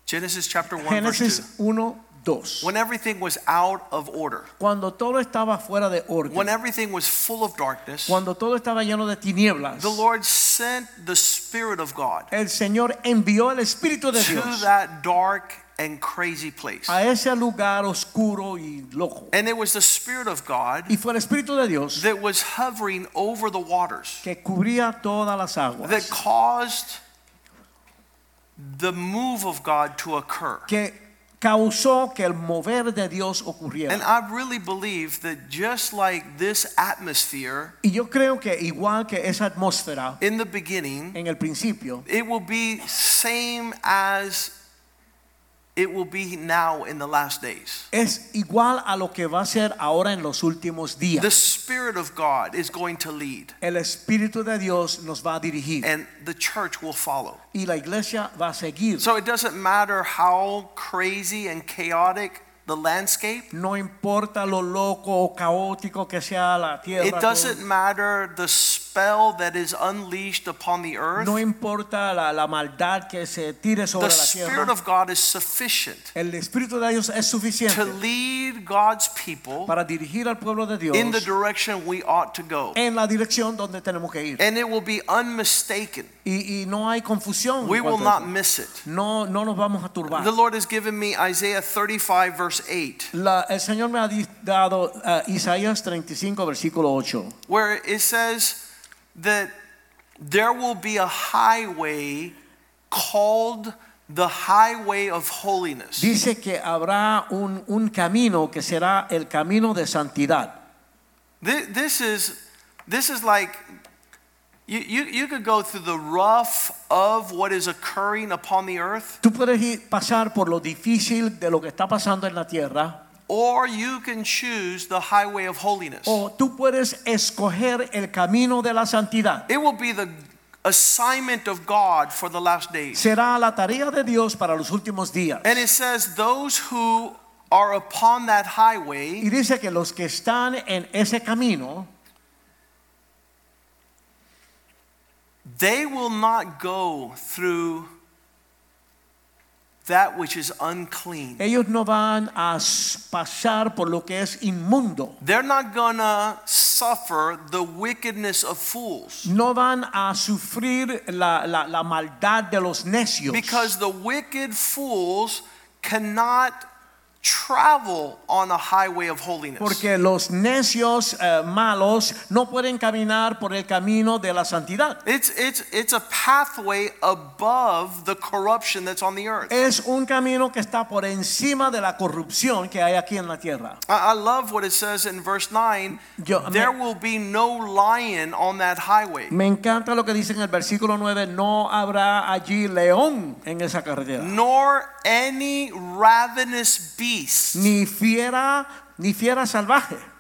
Genesis chapter 1, verse 2, Génesis 1, 2. when everything was out of order, Cuando todo estaba fuera de orden. when everything was full of darkness, cuando todo estaba lleno de tinieblas, the Lord sent the Spirit of God el Señor envió el Espíritu de to Dios that dark and crazy place. a ese lugar oscuro y loco. And it was the Spirit of God Y fue el Espíritu de Dios that was hovering over the waters que cubría todas las aguas. that caused the move of God to occur. que causó que el mover de Dios ocurriera. And I really believe that just like this atmosphere Y yo creo que igual que esa atmósfera in the beginning, en el principio, it will be same as it will be now in the last days. es igual a lo que va a ser ahora en los últimos días. The. Spirit of God is going to lead, El Espíritu de Dios nos va a dirigir and the church will follow. y la iglesia va a seguir. So it doesn't matter how crazy and chaotic the landscape, No importa lo loco o caótico que sea la tierra. it doesn't matter the spell that is unleashed upon the earth. No importa la, la maldad que se tire sobre The la Spirit of God is sufficient El Espíritu de Dios es suficiente to lead God's people para dirigir al pueblo de Dios in the direction we ought to go. en la dirección donde tenemos que ir. And it will be unmistaken. Y, y no hay confusión. We will not miss it. No, no nos vamos a turbar. The Lord has given me Isaiah 35, verse 8, La- el Señor me ha dado uh, Isaías 35, versículo 8, where it says that there will be a highway called the highway of holiness. Dice que habrá un, un camino que será el camino de santidad. Thi- This is, this is like, you, you, you could go through the rough of what is occurring upon the earth, Tú puedes pasar por lo difícil de lo que está pasando en la tierra, or you can choose the highway of holiness. o tú puedes escoger el camino de la santidad. It will be the assignment of God for the last days. Será la tarea de Dios para los últimos días. And it says, those who are upon that Y highway, dice que los que están en ese camino, they will not go through that which is unclean. ellos no van a pasar por lo que es inmundo. They're not gonna suffer the wickedness of fools. No van a sufrir la, la- la maldad de los necios. Because the wicked fools cannot travel on the highway of holiness. Porque los necios eh, malos no pueden caminar por el camino de la santidad. It's, it's, it's a pathway above the corruption that's on the earth. Es un camino que está por encima de la corrupción que hay aquí en la tierra. I, I love what it says in verse 9 Yo- me- there will be no lion on that highway. Me encanta lo que dice en el versículo 9, no habrá allí león en esa carretera. nor any ravenous beast, Ni fiera, ni fiera salvaje.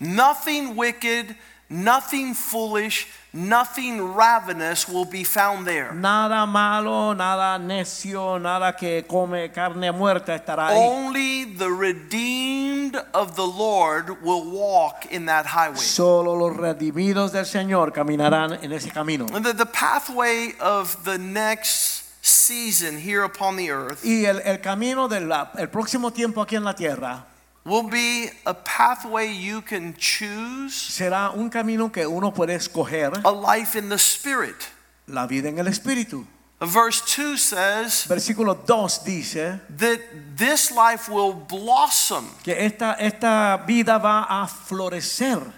nothing wicked, nothing foolish, nothing ravenous will be found there. Nada malo, nada necio, nada que come carne muerta estará ahí. Only the redeemed of the Lord will walk in that highway. Solo los redimidos del Señor caminarán en ese camino. And the, the pathway of the next season here upon the earth Y el, el camino del el próximo tiempo aquí en la tierra will be a pathway you can choose será un camino que uno puede escoger a life in the spirit. la vida en el espíritu. Verse 2 says Versículo 2 dice that this life will blossom. que esta, esta vida va a florecer.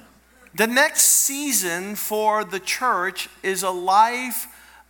The next season for the church is a life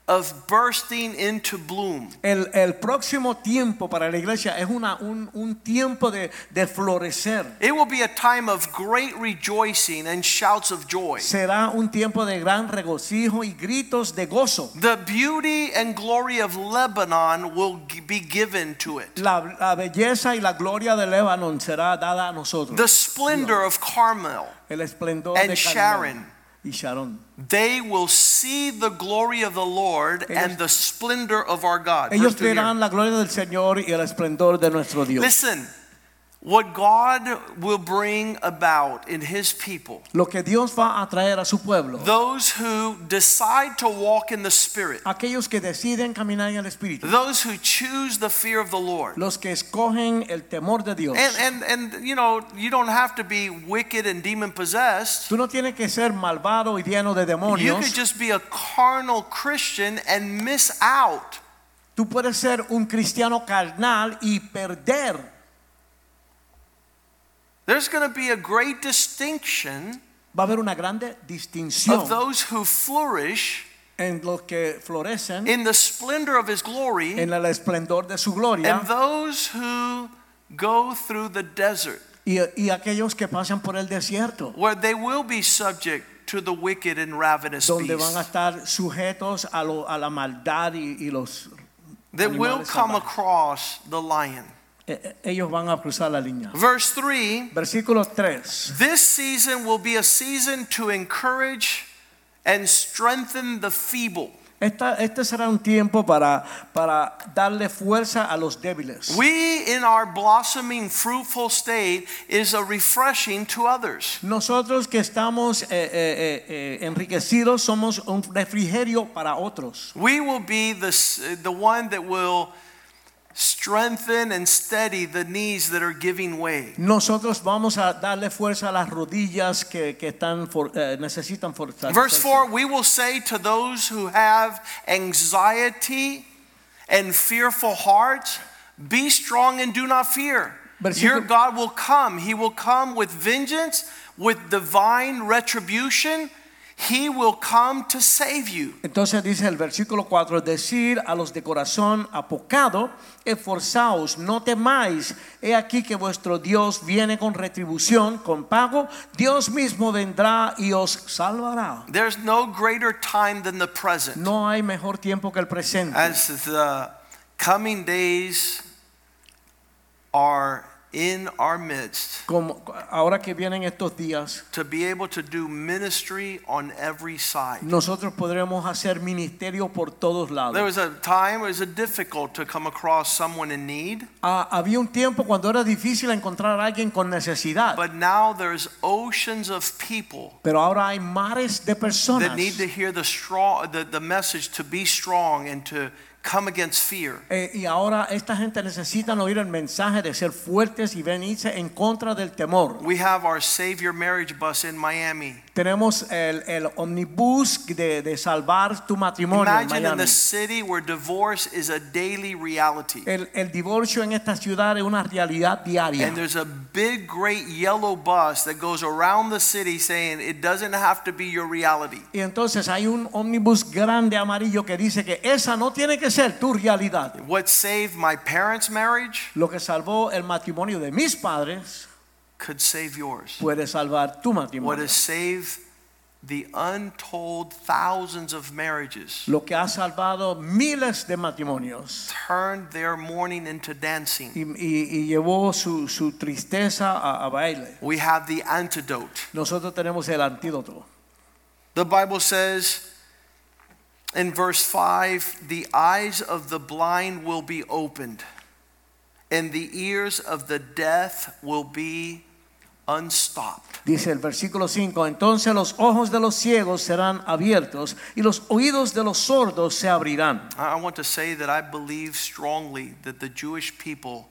of bursting into bloom. El, el próximo tiempo para la iglesia es una, un, un tiempo de, de florecer. It will be a time of great rejoicing and shouts of joy. Será un tiempo de gran regocijo y gritos de gozo. The beauty and glory of Lebanon will be given to it. La, la belleza y la gloria de Lebanon será dada a nosotros. The splendor of Carmel, el esplendor and de Carmel Sharon. Y Sharon. they will see the glory of the Lord and the splendor of our God. Ellos verán la gloria del Señor y el esplendor de nuestro Dios. Listen, what God will bring about in His people, Lo que Dios va a traer a su pueblo. those who decide to walk in the Spirit, Aquellos que deciden caminar en el Espíritu. those who choose the fear of the Lord. Los que escogen el temor de Dios. And, and, and you know, you don't have to be wicked and demon possessed. Tú no tienes que ser malvado y lleno de demonios. You could just be a carnal Christian and miss out. Tú puedes ser un cristiano carnal y perder. There's going to be a great distinction Va a haber una grande distinción of those who flourish en los que florecen in the splendor of His glory en el esplendor de su gloria and those who go through the desert y, y aquellos que pasan por el desierto, where they will be subject to the wicked and ravenous donde van a beasts estar sujetos a, lo- a la maldad y, y los that will come across the lion. Ellos van a cruzar la línea. Verse 3 Versículo 3. This season will be a season to encourage and strengthen the feeble. Esta, este será un tiempo para, para darle fuerza a los débiles. We, in our blossoming, fruitful state, is a refreshing to others. Nosotros que estamos eh, eh, eh, eh, enriquecidos somos un refrigerio para otros. We will be the, the one that will strengthen and steady the knees that are giving way. Nosotros vamos a darle fuerza a las rodillas que, que están for- eh, necesitan fortalecerse. Verse 4 we will say to those who have anxiety and fearful hearts, Be strong and do not fear. Versículo- Your God will come. He will come with vengeance, with divine retribution. He will come to save you. Entonces dice el versículo 4, decir a los de corazón apocado, esforzaos, no temáis, he aquí que vuestro Dios viene con retribución, con pago, Dios mismo vendrá y os salvará. There's no greater time than the present. No hay mejor tiempo que el presente. As the coming days are in our midst, Como ahora que vienen estos días, to be able to do ministry on every side. nosotros podremos hacer ministerio por todos lados. There was a time it was difficult to come across someone in need, Ah, había un tiempo cuando era difícil encontrar a alguien con necesidad, but now there's oceans of people pero ahora hay mares de personas that need to hear the strong the, the message to be strong and to come against fear. Eh, y ahora esta gente necesita oír el mensaje de ser fuertes y venirse en contra del temor. We have our Savior marriage bus in Miami. Tenemos el, el omnibus de, de salvar tu matrimonio Imagine in the city where divorce is a daily reality. El, el divorcio en esta ciudad es una realidad diaria. And there's a big, great yellow bus that goes around the city saying it doesn't have to be your reality. Y entonces hay un ómnibus grande amarillo que dice que esa no tiene que ser tu realidad. What saved my parents' marriage Lo que salvó el matrimonio de mis padres could save yours. puede salvar tu What matrimonio. has saved the untold thousands of marriages Lo que ha salvado miles de matrimonios turned their mourning into dancing. y, y- y llevó su, su tristeza a, a baile. We have the antidote. Nosotros tenemos el antídoto. The Bible says in verse 5 the eyes of the blind will be opened, and the ears of the deaf will be unstopped. Dice el versículo 5, entonces los ojos de los ciegos serán abiertos y los oídos de los sordos se abrirán. I I want to say that I believe strongly that the Jewish people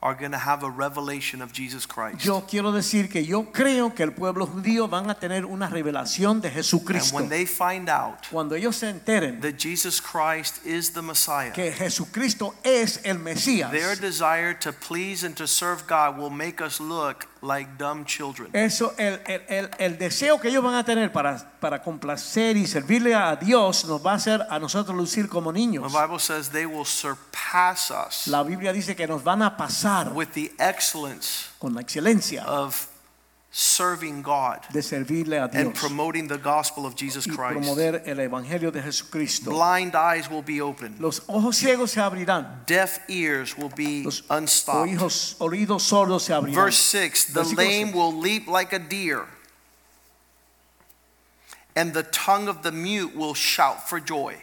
are going to have a revelation of Jesus Christ. Yo quiero decir que yo creo que el pueblo judío van a tener una revelación de Jesucristo. And when they find out Cuando ellos se enteren that Jesus Christ is the Messiah, que Jesucristo es el Mesías, their desire to please and to serve God will make us look like dumb children. eso, el, el- el- el deseo que ellos van a tener para, para complacer y servirle a Dios nos va a hacer a nosotros lucir como niños. The. Bible says they will surpass us La Biblia dice que nos van a pasar with the excellence con la excelencia of serving God de servirle a and promoting the gospel of Jesus y Christ. promover el Evangelio de Jesucristo. Blind eyes will be opened, Los ojos ciegos se abrirán, deaf ears will be los unstopped. oídos, oídos sordos se abrirán. Verse 6 The Versículo lame will leap like a deer, and the tongue of the mute will shout for joy.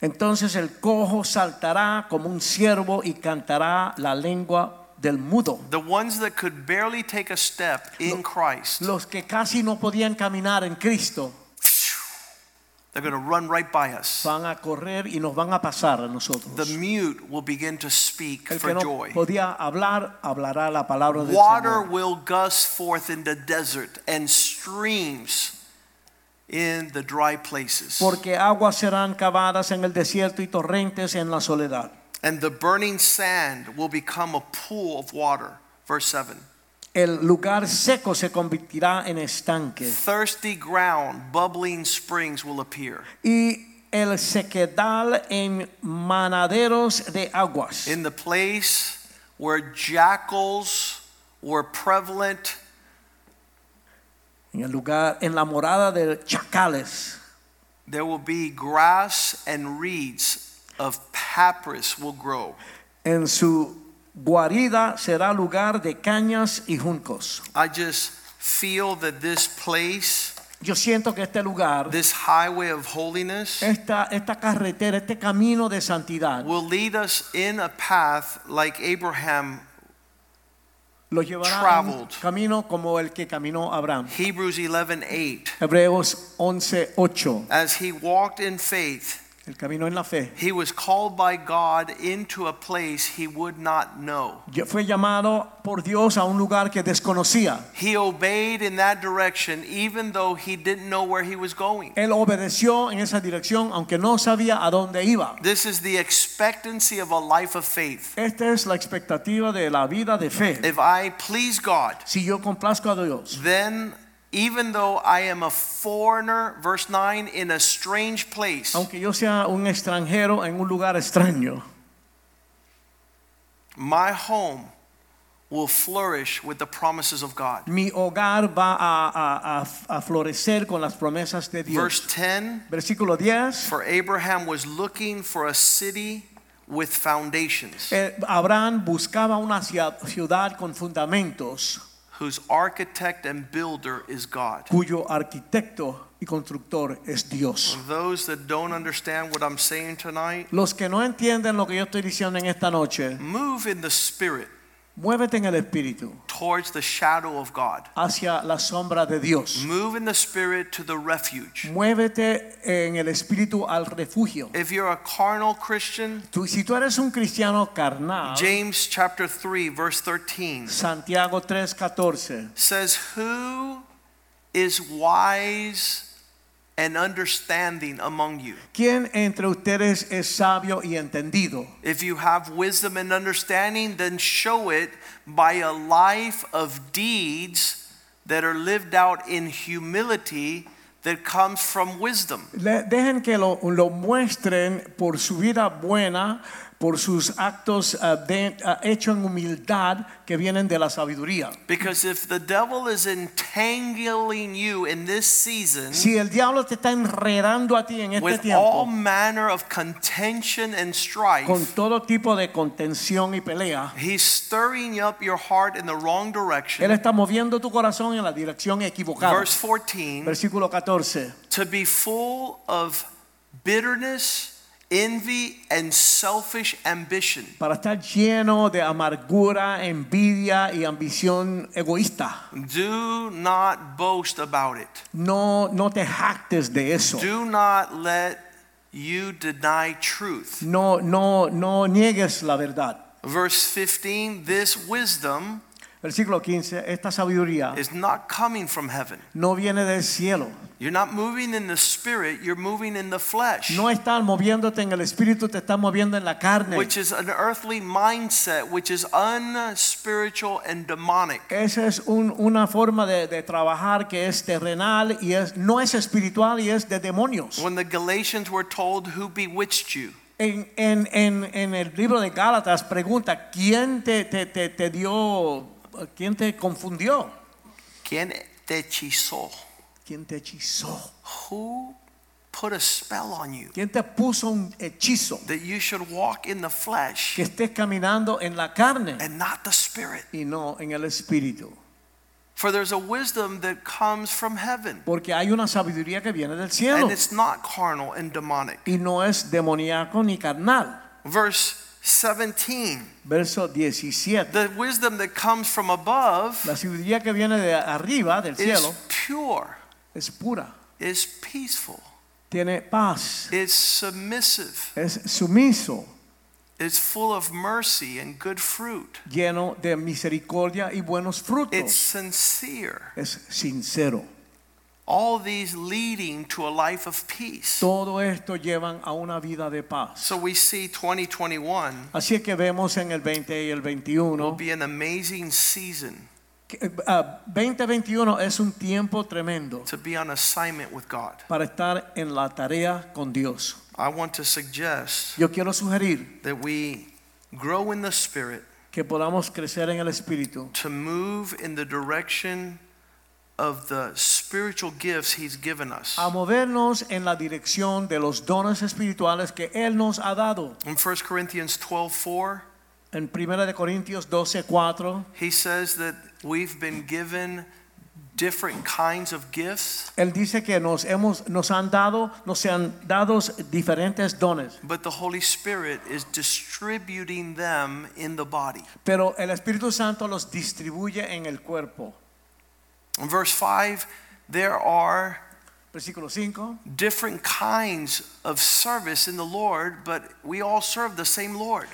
Entonces el cojo saltará como un ciervo y cantará la lengua del mudo. The ones that could barely take a step in Christ, Los que casi no podían caminar en Cristo they're going to run right by us. van a correr y nos van a pasar a nosotros. The mute will begin to speak El for que no joy. podía hablar, hablará la palabra del Water Señor. will gush forth in the desert and streams in the dry places. Porque aguas serán cavadas en el desierto y torrentes en la soledad. And the burning sand will become a pool of water. Verse 7. El lugar seco se convertirá en estanque Thirsty ground, bubbling springs will appear. y el sequedal en manaderos de aguas. In the place where jackals were prevalent, En el lugar, en la morada de chacales, there will be grass and reeds of papyrus will grow. en su guarida será lugar de cañas y juncos. I just feel that this place, Yo siento que este lugar, this highway of holiness, esta, esta carretera, este camino de santidad, will lead us in a path like Abraham. lo llevará a un traveled. camino como el que caminó Abraham. Hebrews 11:8. Hebreos 11:8. As he walked in faith, El camino en la fe. he was called by God into a place he would not know. Fue llamado por Dios a un lugar que desconocía. He obeyed in that direction even though he didn't know where he was going. Él obedeció en esa dirección aunque no sabía a dónde iba. This is the expectancy of a life of faith. Esta es la expectativa de la vida de fe. If I please God, Si yo complazco a Dios, then even though I am a foreigner, verse 9, in a strange place, aunque yo sea un extranjero en un lugar extraño, my home will flourish with the promises of God. mi hogar va a, a- a- florecer con las promesas de Dios. Verse 10 Versículo 10. For Abraham was looking for a city with foundations, Eh, Abraham buscaba una ciudad con fundamentos whose architect and builder is God. cuyo arquitecto y constructor es Dios. Those that don't understand what I'm saying tonight, Los que no entienden lo que yo estoy diciendo en esta noche, move in the spirit muévete en el espíritu towards the shadow of God. hacia la sombra de Dios. Move in the spirit to the refuge. Muévete en el espíritu al refugio. If you're a carnal Christian, Tú- si tú eres un cristiano carnal, James chapter 3 verse 13 Santiago 3:14 says, "Who is wise and understanding among you? ¿Quién entre ustedes es sabio y entendido? If you have wisdom and understanding, then show it by a life of deeds that are lived out in humility that comes from wisdom. Le- dejen que lo, lo muestren por su vida buena, por sus actos ah, de- ah, hechos en humildad que vienen de la sabiduría. Because if the devil is entangling you in this season Si el diablo te está enredando a ti en este with all tiempo manner of contention and con strife, todo tipo de contención y pelea, he's stirring up your heart in the wrong él direction. está moviendo tu corazón en la dirección equivocada. Verse 14 Versículo 14. to be full of bitterness, envy, and selfish ambition. Para estar lleno de amargura, envidia y ambición egoísta. Do not boast about it. No, no te jactes de eso. Do not let you deny truth. No, no, no niegues la verdad. Verse 15 this wisdom Versículo 15. Esta sabiduría is not coming from heaven. no viene del cielo. You're not moving in the spirit, you're moving in the flesh, No estás moviéndote en el espíritu, te estás moviendo en la carne. which is an earthly mindset, which is unspiritual and demonic. Esa es un- una forma de, de trabajar que es terrenal y es, no es espiritual y es de demonios. When the Galatians were told, Who bewitched you? En, en- en- en el libro de Gálatas pregunta, ¿quién te, te- te- te dio, quién te confundió? ¿Quién te hechizó? ¿Quién te hechizó? Who put a spell on you ¿Quién te puso un hechizo? that you should walk in the flesh Que estés caminando en la carne and not the spirit? y no en el espíritu. For there's a wisdom that comes from heaven, Porque hay una sabiduría que viene del cielo and it's not carnal and demonic. y no es demoníaco ni carnal. Verse 17 Verso 17. the wisdom that comes from above La sabiduría que viene de arriba, del is cielo, pure, es pura, is peaceful, tiene paz, is submissive, es sumiso, is full of mercy and good fruit. lleno de misericordia y buenos frutos. It's sincere. Es sincero. All these leading to a life of peace. Todo esto llevan a una vida de paz. So we see 2021 Así es que vemos en el 20 y el 21. Will be an amazing season que, eh, ah, 2021 es un tiempo tremendo to be on assignment with God. para estar en la tarea con Dios. I want to suggest Yo quiero sugerir that we grow in the Spirit que podamos crecer en el Espíritu to move in the direction of the spiritual gifts He's given us. a movernos en la dirección de los dones espirituales que Él nos ha dado. In 1 Corinthians 12 4, En 1 de Corintios 12, 4, he says that we've been given different kinds of gifts, Él dice que nos, hemos, nos han dado, nos han dado diferentes dones, but the Holy Spirit is distributing them in the body. pero el Espíritu Santo los distribuye en el cuerpo. In verse 5, there are Versículo 5. different kinds of service in the Lord, but we all serve the same Lord.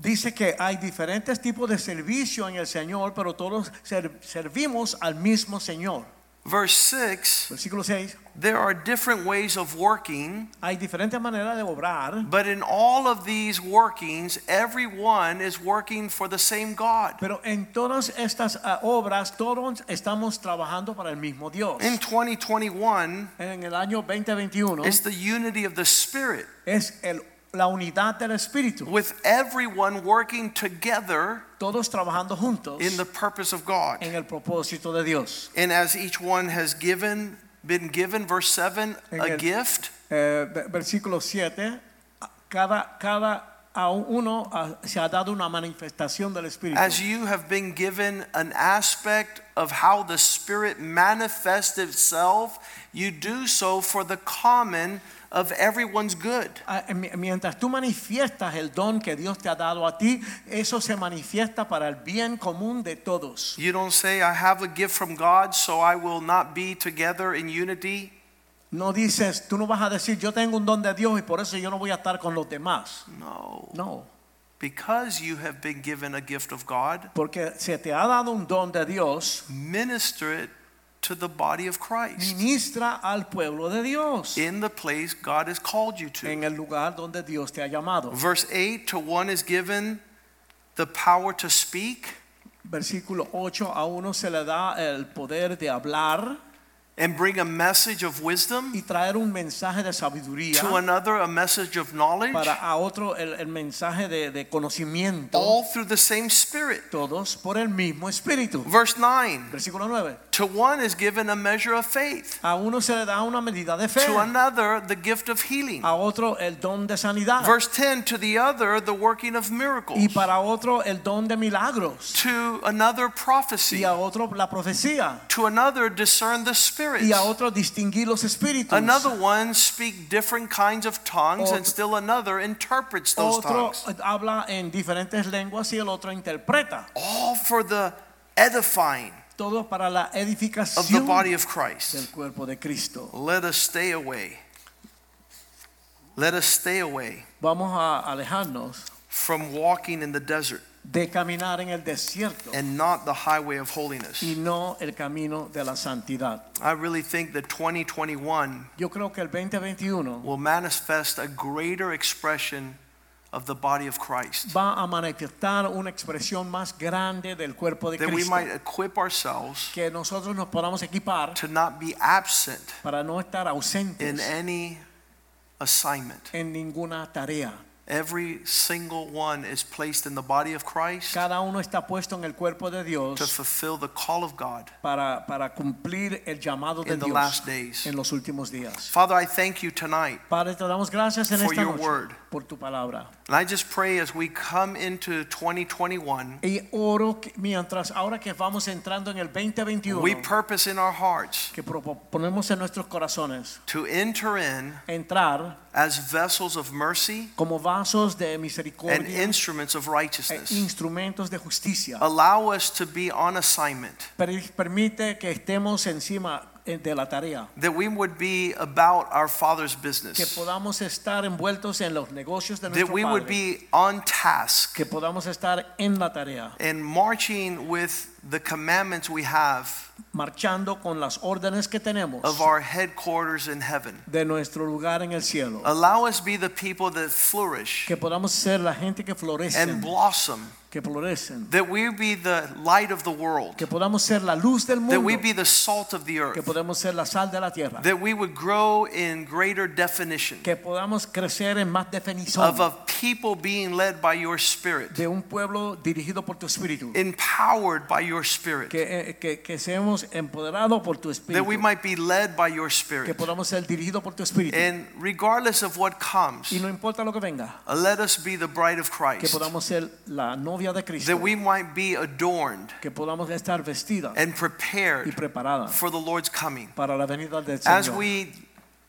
Dice que hay diferentes tipos de servicio en el Señor, pero todos ser- servimos al mismo Señor. Verse 6, Versículo 6. there are different ways of working, Hay diferentes maneras de obrar, but in all of these workings, everyone is working for the same God. pero en todas estas ah, obras todos estamos trabajando para el mismo Dios. In 2021, En el año 2021 it's the unity of the Spirit es el- la unidad del Espíritu, with everyone working together todos trabajando juntos in the purpose of God. en el propósito de Dios. And as each one has given, been given, verse 7, En a el- gift, Eh, versículo 7, cada, cada a uno se ha dado una manifestación del Espíritu. as you have been given an aspect of how the Spirit manifests itself, you do so for the common of everyone's good. Ah, Mientras tú manifiestas el don que Dios te ha dado a ti, eso se manifiesta para el bien común de todos. You don't say, I have a gift from God, so I will not be together in unity. No dices, tú no vas a decir, yo tengo un don de Dios y por eso yo no voy a estar con los demás. No. No, Because you have been given a gift of God, porque se te ha dado un don de Dios, minister it to the body of Christ Ministra al pueblo de Dios in the place God has called you to. en el lugar donde Dios te ha llamado. Verse 8 to one is given the power to speak Versículo 8 a uno se le da el poder de hablar and bring a message of wisdom, y traer un mensaje de sabiduría to another, a message of knowledge, para a otro el, el mensaje de, de conocimiento, all through the same Spirit. todos por el mismo espíritu. Verse 9 Versículo 9. to one is given a measure of faith, A uno se le da una medida de fe, to another, the gift of healing. a otro el don de sanidad. Verse 10 to the other, the working of miracles, y para otro el don de milagros. To another, prophecy, y a otro la profecía. To another, discern the y spirits. a otro distinguir los espíritus. Another one speak different kinds of tongues, and still another interprets those Otro tongues. habla en diferentes lenguas y el otro interpreta. All for the edifying Todo para la of the body of del Christ. cuerpo de Cristo. Let us stay away. Let us stay away Vamos a alejarnos from walking in the desert de caminar en el desierto and not the highway of holiness. y no el camino de la santidad. I really think that 2021 Yo creo que el 2021 will manifest a greater expression of the body of Christ. va a manifestar una expresión más grande del cuerpo de That we Cristo. might equip ourselves Que nosotros nos podamos equipar to not be absent para no estar in ausentes any assignment. en ninguna tarea. Every single one is placed in the body of Christ Cada uno está puesto en el cuerpo de to fulfill the call of God para, para cumplir el llamado de in the Dios last days. en los últimos días. Father, I thank you tonight. Padre, te damos gracias en For esta your noche word. por tu palabra. And I just pray as we come into 2021, Y oro que mientras ahora que vamos entrando en el 2021, we purpose in our hearts que propo- ponemos en nuestros corazones to enter in entrar as vessels of mercy como vasos de misericordia and instruments of e righteousness. instrumentos de justicia. Allow us to be on assignment, Per- Permite que estemos encima eh, de la tarea, that we would be about our Father's business. que podamos estar envueltos en los negocios de nuestro that nuestro we would be on task que podamos estar en la tarea, and marching with the commandments we have marchando con las órdenes que tenemos of our headquarters in heaven. de nuestro lugar en el cielo. Allow us be the people that flourish Que podamos ser la gente que florece, and blossom, que florecen, that we be the light of the world, que podamos ser la luz del that we be the salt of the que earth, podamos ser la sal de la tierra, that we would grow in greater definition que podamos crecer en más definición of a people being led by your spirit, de un pueblo dirigido por tu espíritu, empowered by your spirit, que, eh, que, que seamos empoderados por tu that we might be led by your spirit. que podamos ser dirigidos por tu espíritu. And regardless of what comes, Y no importa lo que venga, uh, let us be the bride of Christ. que podamos ser la novia de Cristo, that we might be adorned que podamos estar vestidas and y prepared for the Lord's coming. para la venida del As Señor. we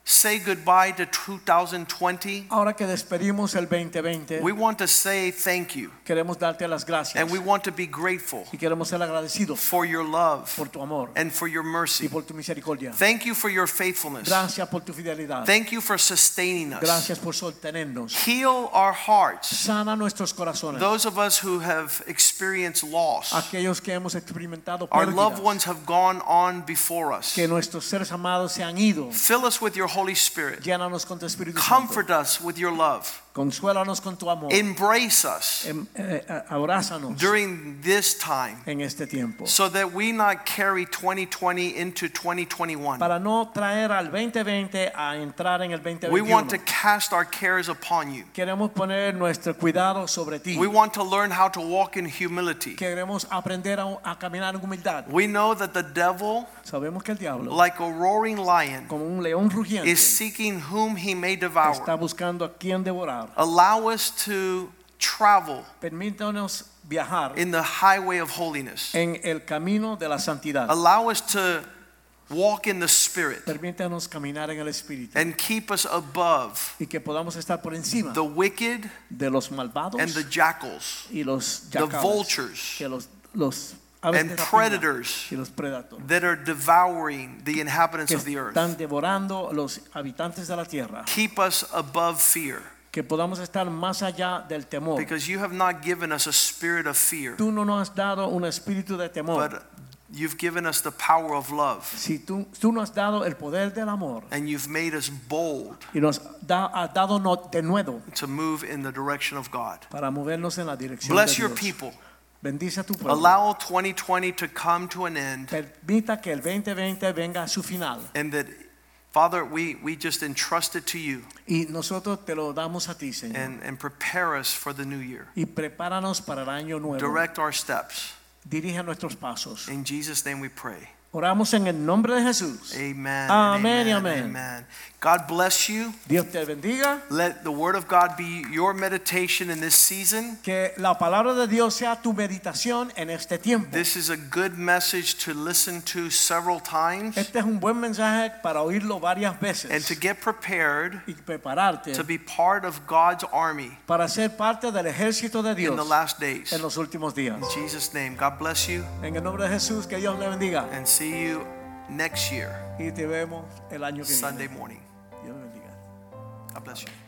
say goodbye to 2020, Ahora que despedimos el 2020, we want to say thank you queremos darte las gracias and we want to be grateful y queremos ser agradecidos for your love por tu amor and for your y mercy. por tu misericordia. Thank you for your faithfulness. Gracias por tu fidelidad. Thank you for sustaining us. Gracias por sostenernos. Heal our hearts. Sana nuestros corazones. Those of us who have experienced loss, Aquellos que hemos experimentado our loved pérdidas, ones have gone on before us. que nuestros seres amados se han ido. Fill us with your Holy Spirit. Llénanos con tu Espíritu Comfort Santo. us with your love. Consuélanos con tu amor. Embrace us Em- eh, eh, abrázanos during this time en este tiempo. so that we not carry 2020 into 2021. Para no traer al 2020 a entrar en el We want to 2021. cast our cares upon you. Queremos poner nuestro cuidado sobre ti. We want to learn how to walk in humility. Queremos aprender a, a caminar en humildad. We know that the devil, Sabemos que el diablo, like a roaring lion, como un león rugiente, is seeking whom he may devour. está buscando a quien devorar. Allow us to travel Permítanos viajar in the highway of holiness. en el camino de la santidad. Allow us to walk in the Spirit Permítanos caminar en el Espíritu and keep us above y que podamos estar por encima the wicked de los malvados and the jackals y los the yacales, vultures que los, los aves and de predators y los predatores that are devouring the inhabitants que of the earth. están devorando los habitantes de la tierra. Keep us above fear Que podamos estar más allá del temor. because you have not given us a spirit of fear, Tú no nos has dado un espíritu de temor, but You've given us the power of love, Si tú, tú nos has dado el poder del amor and you've made us bold y nos da- has dado no- de nuevo to move in the direction of God. para movernos en la dirección Bless de your people. Bendice a tu pueblo. Allow 2020 to come to an end, Permita que el 2020 venga a su final. and that, Father, we, we just entrust it to you Y nosotros te lo damos a ti, Señor. and, and prepare us for the new year. y prepáranos para el año nuevo. Direct our steps. Dirige nuestros pasos. In Jesus' name we pray. Oramos en el nombre de Jesús. Amen. Amén amen, amén. amen. God bless you. Dios te bendiga. Let the word of God be your meditation in this season. Que la palabra de Dios sea tu meditación en este tiempo. This is a good message to listen to several times Este es un buen mensaje para oírlo varias veces and to get prepared y prepararte to be part of God's army para ser parte del ejército de Dios. in the last days. en los últimos días. In Jesus' name, God bless you En el nombre de Jesús, que Dios le bendiga and see you next year, y te vemos el año que Sunday viene. morning. God bless you.